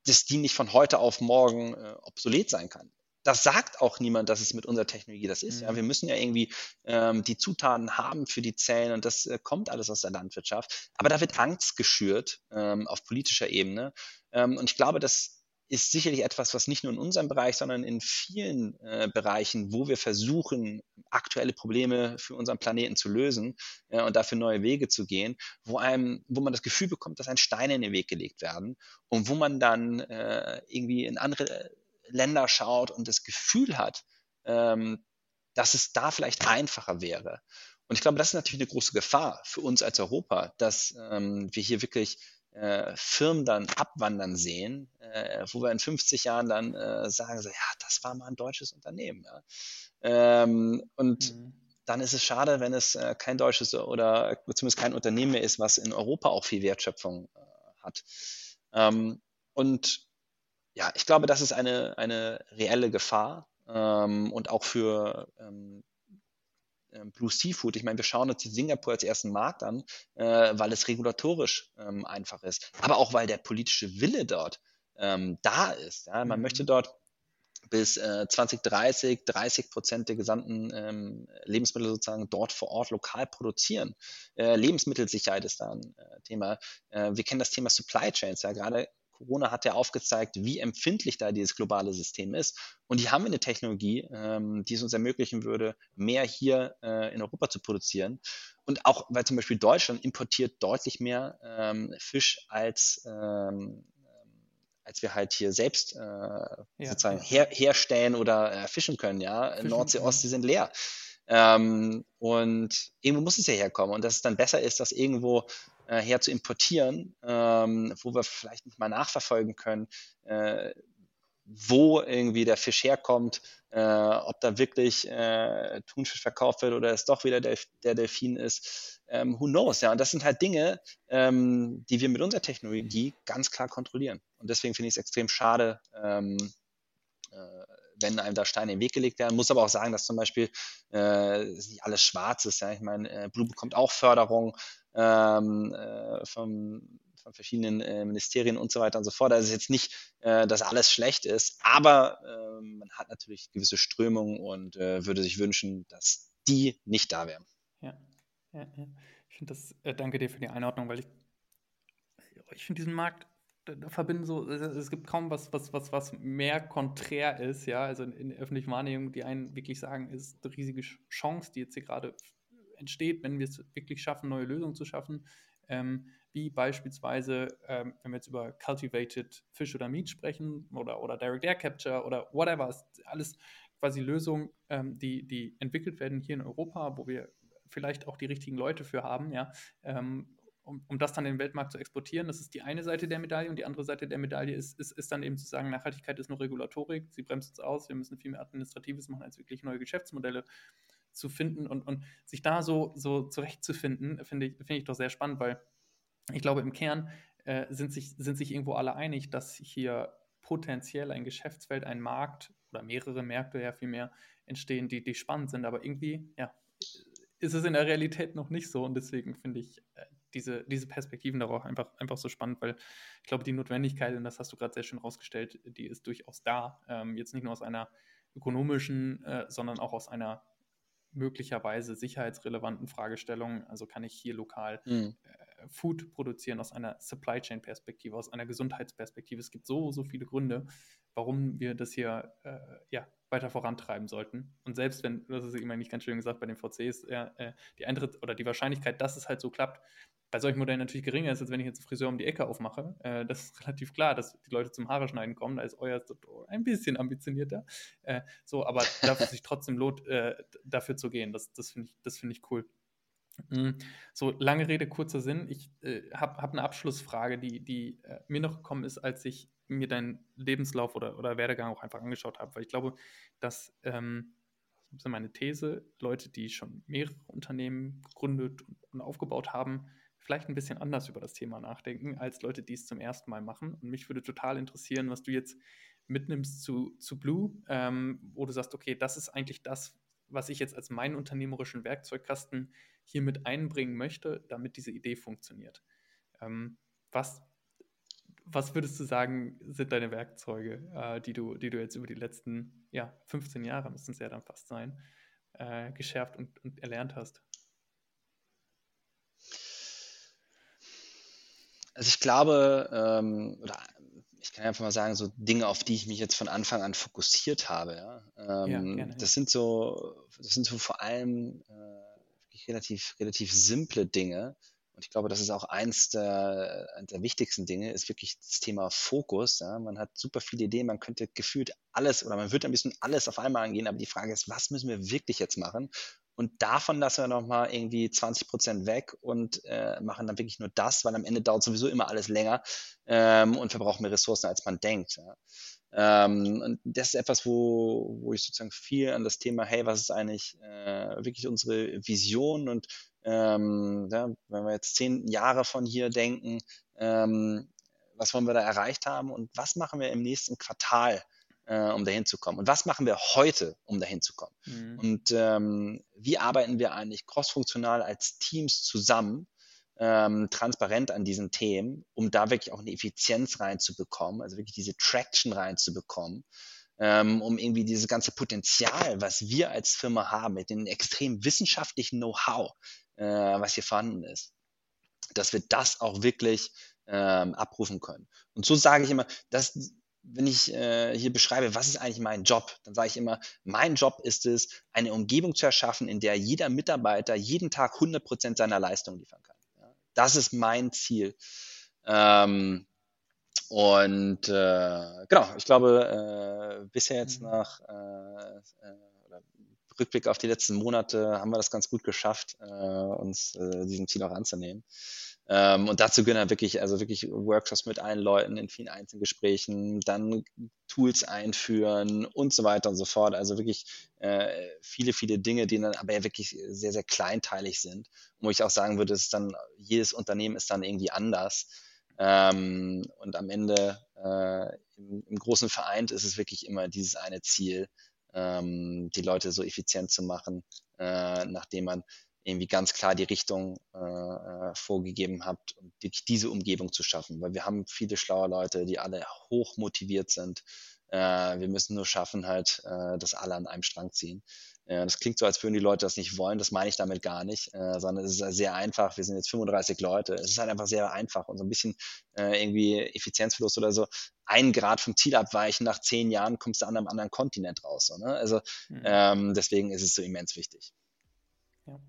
dass die nicht von heute auf morgen äh, obsolet sein kann. Das sagt auch niemand, dass es mit unserer Technologie das ist. Mhm. Ja, wir müssen ja irgendwie ähm, die Zutaten haben für die Zellen und das äh, kommt alles aus der Landwirtschaft. Aber da wird Angst geschürt ähm, auf politischer Ebene. Ähm, und ich glaube, dass ist sicherlich etwas, was nicht nur in unserem Bereich, sondern in vielen äh, Bereichen, wo wir versuchen, aktuelle Probleme für unseren Planeten zu lösen äh, und dafür neue Wege zu gehen, wo einem, wo man das Gefühl bekommt, dass ein Steine in den Weg gelegt werden und wo man dann äh, irgendwie in andere Länder schaut und das Gefühl hat, ähm, dass es da vielleicht einfacher wäre. Und ich glaube, das ist natürlich eine große Gefahr für uns als Europa, dass ähm, wir hier wirklich äh, Firmen dann abwandern sehen, äh, wo wir in 50 Jahren dann äh, sagen, so, ja, das war mal ein deutsches Unternehmen. Ja. Ähm, und mhm. dann ist es schade, wenn es äh, kein deutsches oder zumindest kein Unternehmen mehr ist, was in Europa auch viel Wertschöpfung äh, hat. Ähm, und ja, ich glaube, das ist eine, eine reelle Gefahr ähm, und auch für ähm, Blue Seafood. Ich meine, wir schauen uns Singapur als ersten Markt an, äh, weil es regulatorisch ähm, einfach ist, aber auch weil der politische Wille dort ähm, da ist. Ja? Man mhm. möchte dort bis äh, 2030 30 Prozent der gesamten ähm, Lebensmittel sozusagen dort vor Ort lokal produzieren. Äh, Lebensmittelsicherheit ist da ein äh, Thema. Äh, wir kennen das Thema Supply Chains. Ja, gerade Corona hat ja aufgezeigt, wie empfindlich da dieses globale System ist. Und hier haben wir eine Technologie, ähm, die es uns ermöglichen würde, mehr hier äh, in Europa zu produzieren. Und auch, weil zum Beispiel Deutschland importiert deutlich mehr ähm, Fisch als, ähm, als wir halt hier selbst äh, ja, sozusagen Her herstellen oder äh, fischen können. Ja, fischen, Nordsee, Ostsee sind leer. Ähm, und irgendwo muss es ja herkommen. Und dass es dann besser ist, dass irgendwo äh, her zu importieren, ähm, wo wir vielleicht nicht mal nachverfolgen können, äh, wo irgendwie der Fisch herkommt, äh, ob da wirklich äh, Thunfisch verkauft wird oder es doch wieder der, der Delfin ist. Ähm, who knows? Ja, und das sind halt Dinge, ähm, die wir mit unserer Technologie ganz klar kontrollieren. Und deswegen finde ich es extrem schade, ähm, äh, wenn einem da Steine im Weg gelegt werden. Muss aber auch sagen, dass zum Beispiel äh, nicht alles schwarz ist. Ja? Ich meine, äh, Blue bekommt auch Förderung ähm, äh, vom, von verschiedenen äh, Ministerien und so weiter und so fort. Also es ist jetzt nicht, äh, dass alles schlecht ist, aber äh, man hat natürlich gewisse Strömungen und äh, würde sich wünschen, dass die nicht da wären. Ja, ja, ja. Ich finde das, äh, danke dir für die Einordnung, weil ich, ich finde diesen Markt verbinden so, es gibt kaum was, was, was, was mehr konträr ist, ja, also in, in der öffentlichen Wahrnehmung, die einen wirklich sagen, ist eine riesige Chance, die jetzt hier gerade entsteht, wenn wir es wirklich schaffen, neue Lösungen zu schaffen, ähm, wie beispielsweise, ähm, wenn wir jetzt über Cultivated Fish oder Meat sprechen oder, oder Direct Air Capture oder whatever, ist alles quasi Lösungen, ähm, die, die entwickelt werden hier in Europa, wo wir vielleicht auch die richtigen Leute für haben, ja, ähm, um, um das dann in den Weltmarkt zu exportieren. Das ist die eine Seite der Medaille und die andere Seite der Medaille ist, ist, ist dann eben zu sagen, Nachhaltigkeit ist nur Regulatorik, sie bremst uns aus, wir müssen viel mehr Administratives machen, als wirklich neue Geschäftsmodelle zu finden und, und sich da so, so zurechtzufinden, finde ich, find ich doch sehr spannend, weil ich glaube, im Kern äh, sind, sich, sind sich irgendwo alle einig, dass hier potenziell ein Geschäftsfeld, ein Markt oder mehrere Märkte ja vielmehr entstehen, die, die spannend sind. Aber irgendwie, ja, ist es in der Realität noch nicht so. Und deswegen finde ich äh, diese, diese Perspektiven darauf einfach, einfach so spannend, weil ich glaube, die Notwendigkeit, und das hast du gerade sehr schön rausgestellt, die ist durchaus da. Ähm, jetzt nicht nur aus einer ökonomischen, äh, sondern auch aus einer möglicherweise sicherheitsrelevanten Fragestellungen. Also kann ich hier lokal mhm. äh, Food produzieren aus einer Supply Chain Perspektive, aus einer Gesundheitsperspektive. Es gibt so, so viele Gründe, warum wir das hier äh, ja, weiter vorantreiben sollten. Und selbst wenn, das ist immer nicht ganz schön gesagt, bei den VCs, ja, äh, die Eintritt oder die Wahrscheinlichkeit, dass es halt so klappt, bei solchen Modellen natürlich geringer ist, als wenn ich jetzt einen Friseur um die Ecke aufmache. Äh, das ist relativ klar, dass die Leute zum Haare schneiden kommen. Da ist euer ein bisschen ambitionierter. Äh, so, aber dafür sich trotzdem lohnt, äh, dafür zu gehen. Das, das finde ich, find ich cool. Mhm. So, lange Rede, kurzer Sinn. Ich äh, habe hab eine Abschlussfrage, die, die äh, mir noch gekommen ist, als ich mir deinen Lebenslauf oder, oder Werdegang auch einfach angeschaut habe. Weil ich glaube, dass, ähm, das ist meine These, Leute, die schon mehrere Unternehmen gegründet und, und aufgebaut haben, vielleicht ein bisschen anders über das Thema nachdenken, als Leute, die es zum ersten Mal machen. Und mich würde total interessieren, was du jetzt mitnimmst zu, zu Blue, ähm, wo du sagst, okay, das ist eigentlich das, was ich jetzt als meinen unternehmerischen Werkzeugkasten hier mit einbringen möchte, damit diese Idee funktioniert. Ähm, was, was würdest du sagen, sind deine Werkzeuge, äh, die, du, die du jetzt über die letzten ja, 15 Jahre, müssen es ja dann fast sein, äh, geschärft und, und erlernt hast? Also ich glaube, ähm, oder ich kann einfach mal sagen, so Dinge, auf die ich mich jetzt von Anfang an fokussiert habe. Ja? Ähm, ja, das sind so, das sind so vor allem äh, relativ, relativ simple Dinge. Und ich glaube, das ist auch eins der, der wichtigsten Dinge, ist wirklich das Thema Fokus. Ja? Man hat super viele Ideen, man könnte gefühlt alles oder man würde ein bisschen alles auf einmal angehen, aber die Frage ist, was müssen wir wirklich jetzt machen? Und davon lassen wir nochmal irgendwie 20 Prozent weg und äh, machen dann wirklich nur das, weil am Ende dauert sowieso immer alles länger ähm, und verbrauchen mehr Ressourcen, als man denkt. Ja. Ähm, und das ist etwas, wo, wo ich sozusagen viel an das Thema, hey, was ist eigentlich äh, wirklich unsere Vision und ähm, ja, wenn wir jetzt zehn Jahre von hier denken, ähm, was wollen wir da erreicht haben und was machen wir im nächsten Quartal? Äh, um dahin zu kommen? Und was machen wir heute, um dahin zu kommen? Mhm. Und ähm, wie arbeiten wir eigentlich crossfunktional als Teams zusammen, ähm, transparent an diesen Themen, um da wirklich auch eine Effizienz reinzubekommen, also wirklich diese Traction reinzubekommen, ähm, um irgendwie dieses ganze Potenzial, was wir als Firma haben, mit dem extrem wissenschaftlichen Know-how, äh, was hier vorhanden ist, dass wir das auch wirklich ähm, abrufen können. Und so sage ich immer, dass wenn ich äh, hier beschreibe, was ist eigentlich mein Job, dann sage ich immer, mein Job ist es, eine Umgebung zu erschaffen, in der jeder Mitarbeiter jeden Tag 100 Prozent seiner Leistung liefern kann. Ja, das ist mein Ziel. Ähm, und äh, genau, ich glaube, äh, bisher jetzt mhm. nach äh, äh, Rückblick auf die letzten Monate haben wir das ganz gut geschafft, äh, uns diesem Ziel auch anzunehmen. Ähm, und dazu gehören wirklich, also wirklich Workshops mit allen Leuten in vielen Einzelgesprächen, dann Tools einführen und so weiter und so fort. Also wirklich äh, viele, viele Dinge, die dann aber ja wirklich sehr, sehr kleinteilig sind. Wo ich auch sagen würde, ist dann, jedes Unternehmen ist dann irgendwie anders. Ähm, und am Ende äh, im, im, großen Verein ist es wirklich immer dieses eine Ziel, ähm, die Leute so effizient zu machen, äh, nachdem man irgendwie ganz klar die Richtung äh, äh, vorgegeben habt, um diese Umgebung zu schaffen. Weil wir haben viele schlaue Leute, die alle hoch motiviert sind. Äh, wir müssen nur schaffen, halt, äh, dass alle an einem Strang ziehen. Äh, das klingt so, als würden die Leute das nicht wollen. Das meine ich damit gar nicht, äh, sondern es ist sehr einfach. Wir sind jetzt 35 Leute. Es ist halt einfach sehr einfach und so ein bisschen äh, irgendwie Effizienzverlust oder so. Ein Grad vom Ziel abweichen, nach zehn Jahren kommst du an einem anderen Kontinent raus. So, ne? Also mhm. ähm, deswegen ist es so immens wichtig. Ja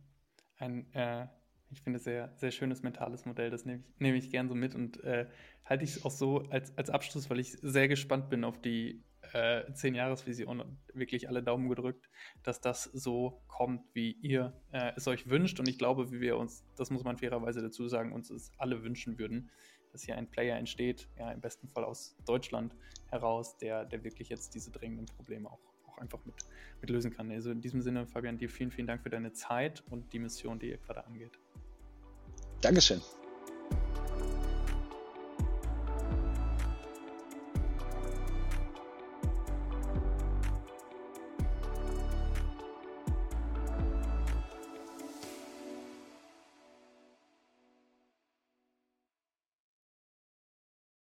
ein, äh, ich finde, sehr, sehr schönes mentales Modell. Das nehme ich, nehme ich gern so mit und äh, halte ich auch so als, als Abschluss, weil ich sehr gespannt bin auf die äh, 10-Jahres-Vision und wirklich alle Daumen gedrückt, dass das so kommt, wie ihr äh, es euch wünscht. Und ich glaube, wie wir uns, das muss man fairerweise dazu sagen, uns es alle wünschen würden, dass hier ein Player entsteht, ja, im besten Fall aus Deutschland heraus, der, der wirklich jetzt diese drängenden Probleme auch einfach mit, mit lösen kann. Also in diesem Sinne, Fabian, dir vielen, vielen Dank für deine Zeit und die Mission, die ihr gerade angeht. Dankeschön.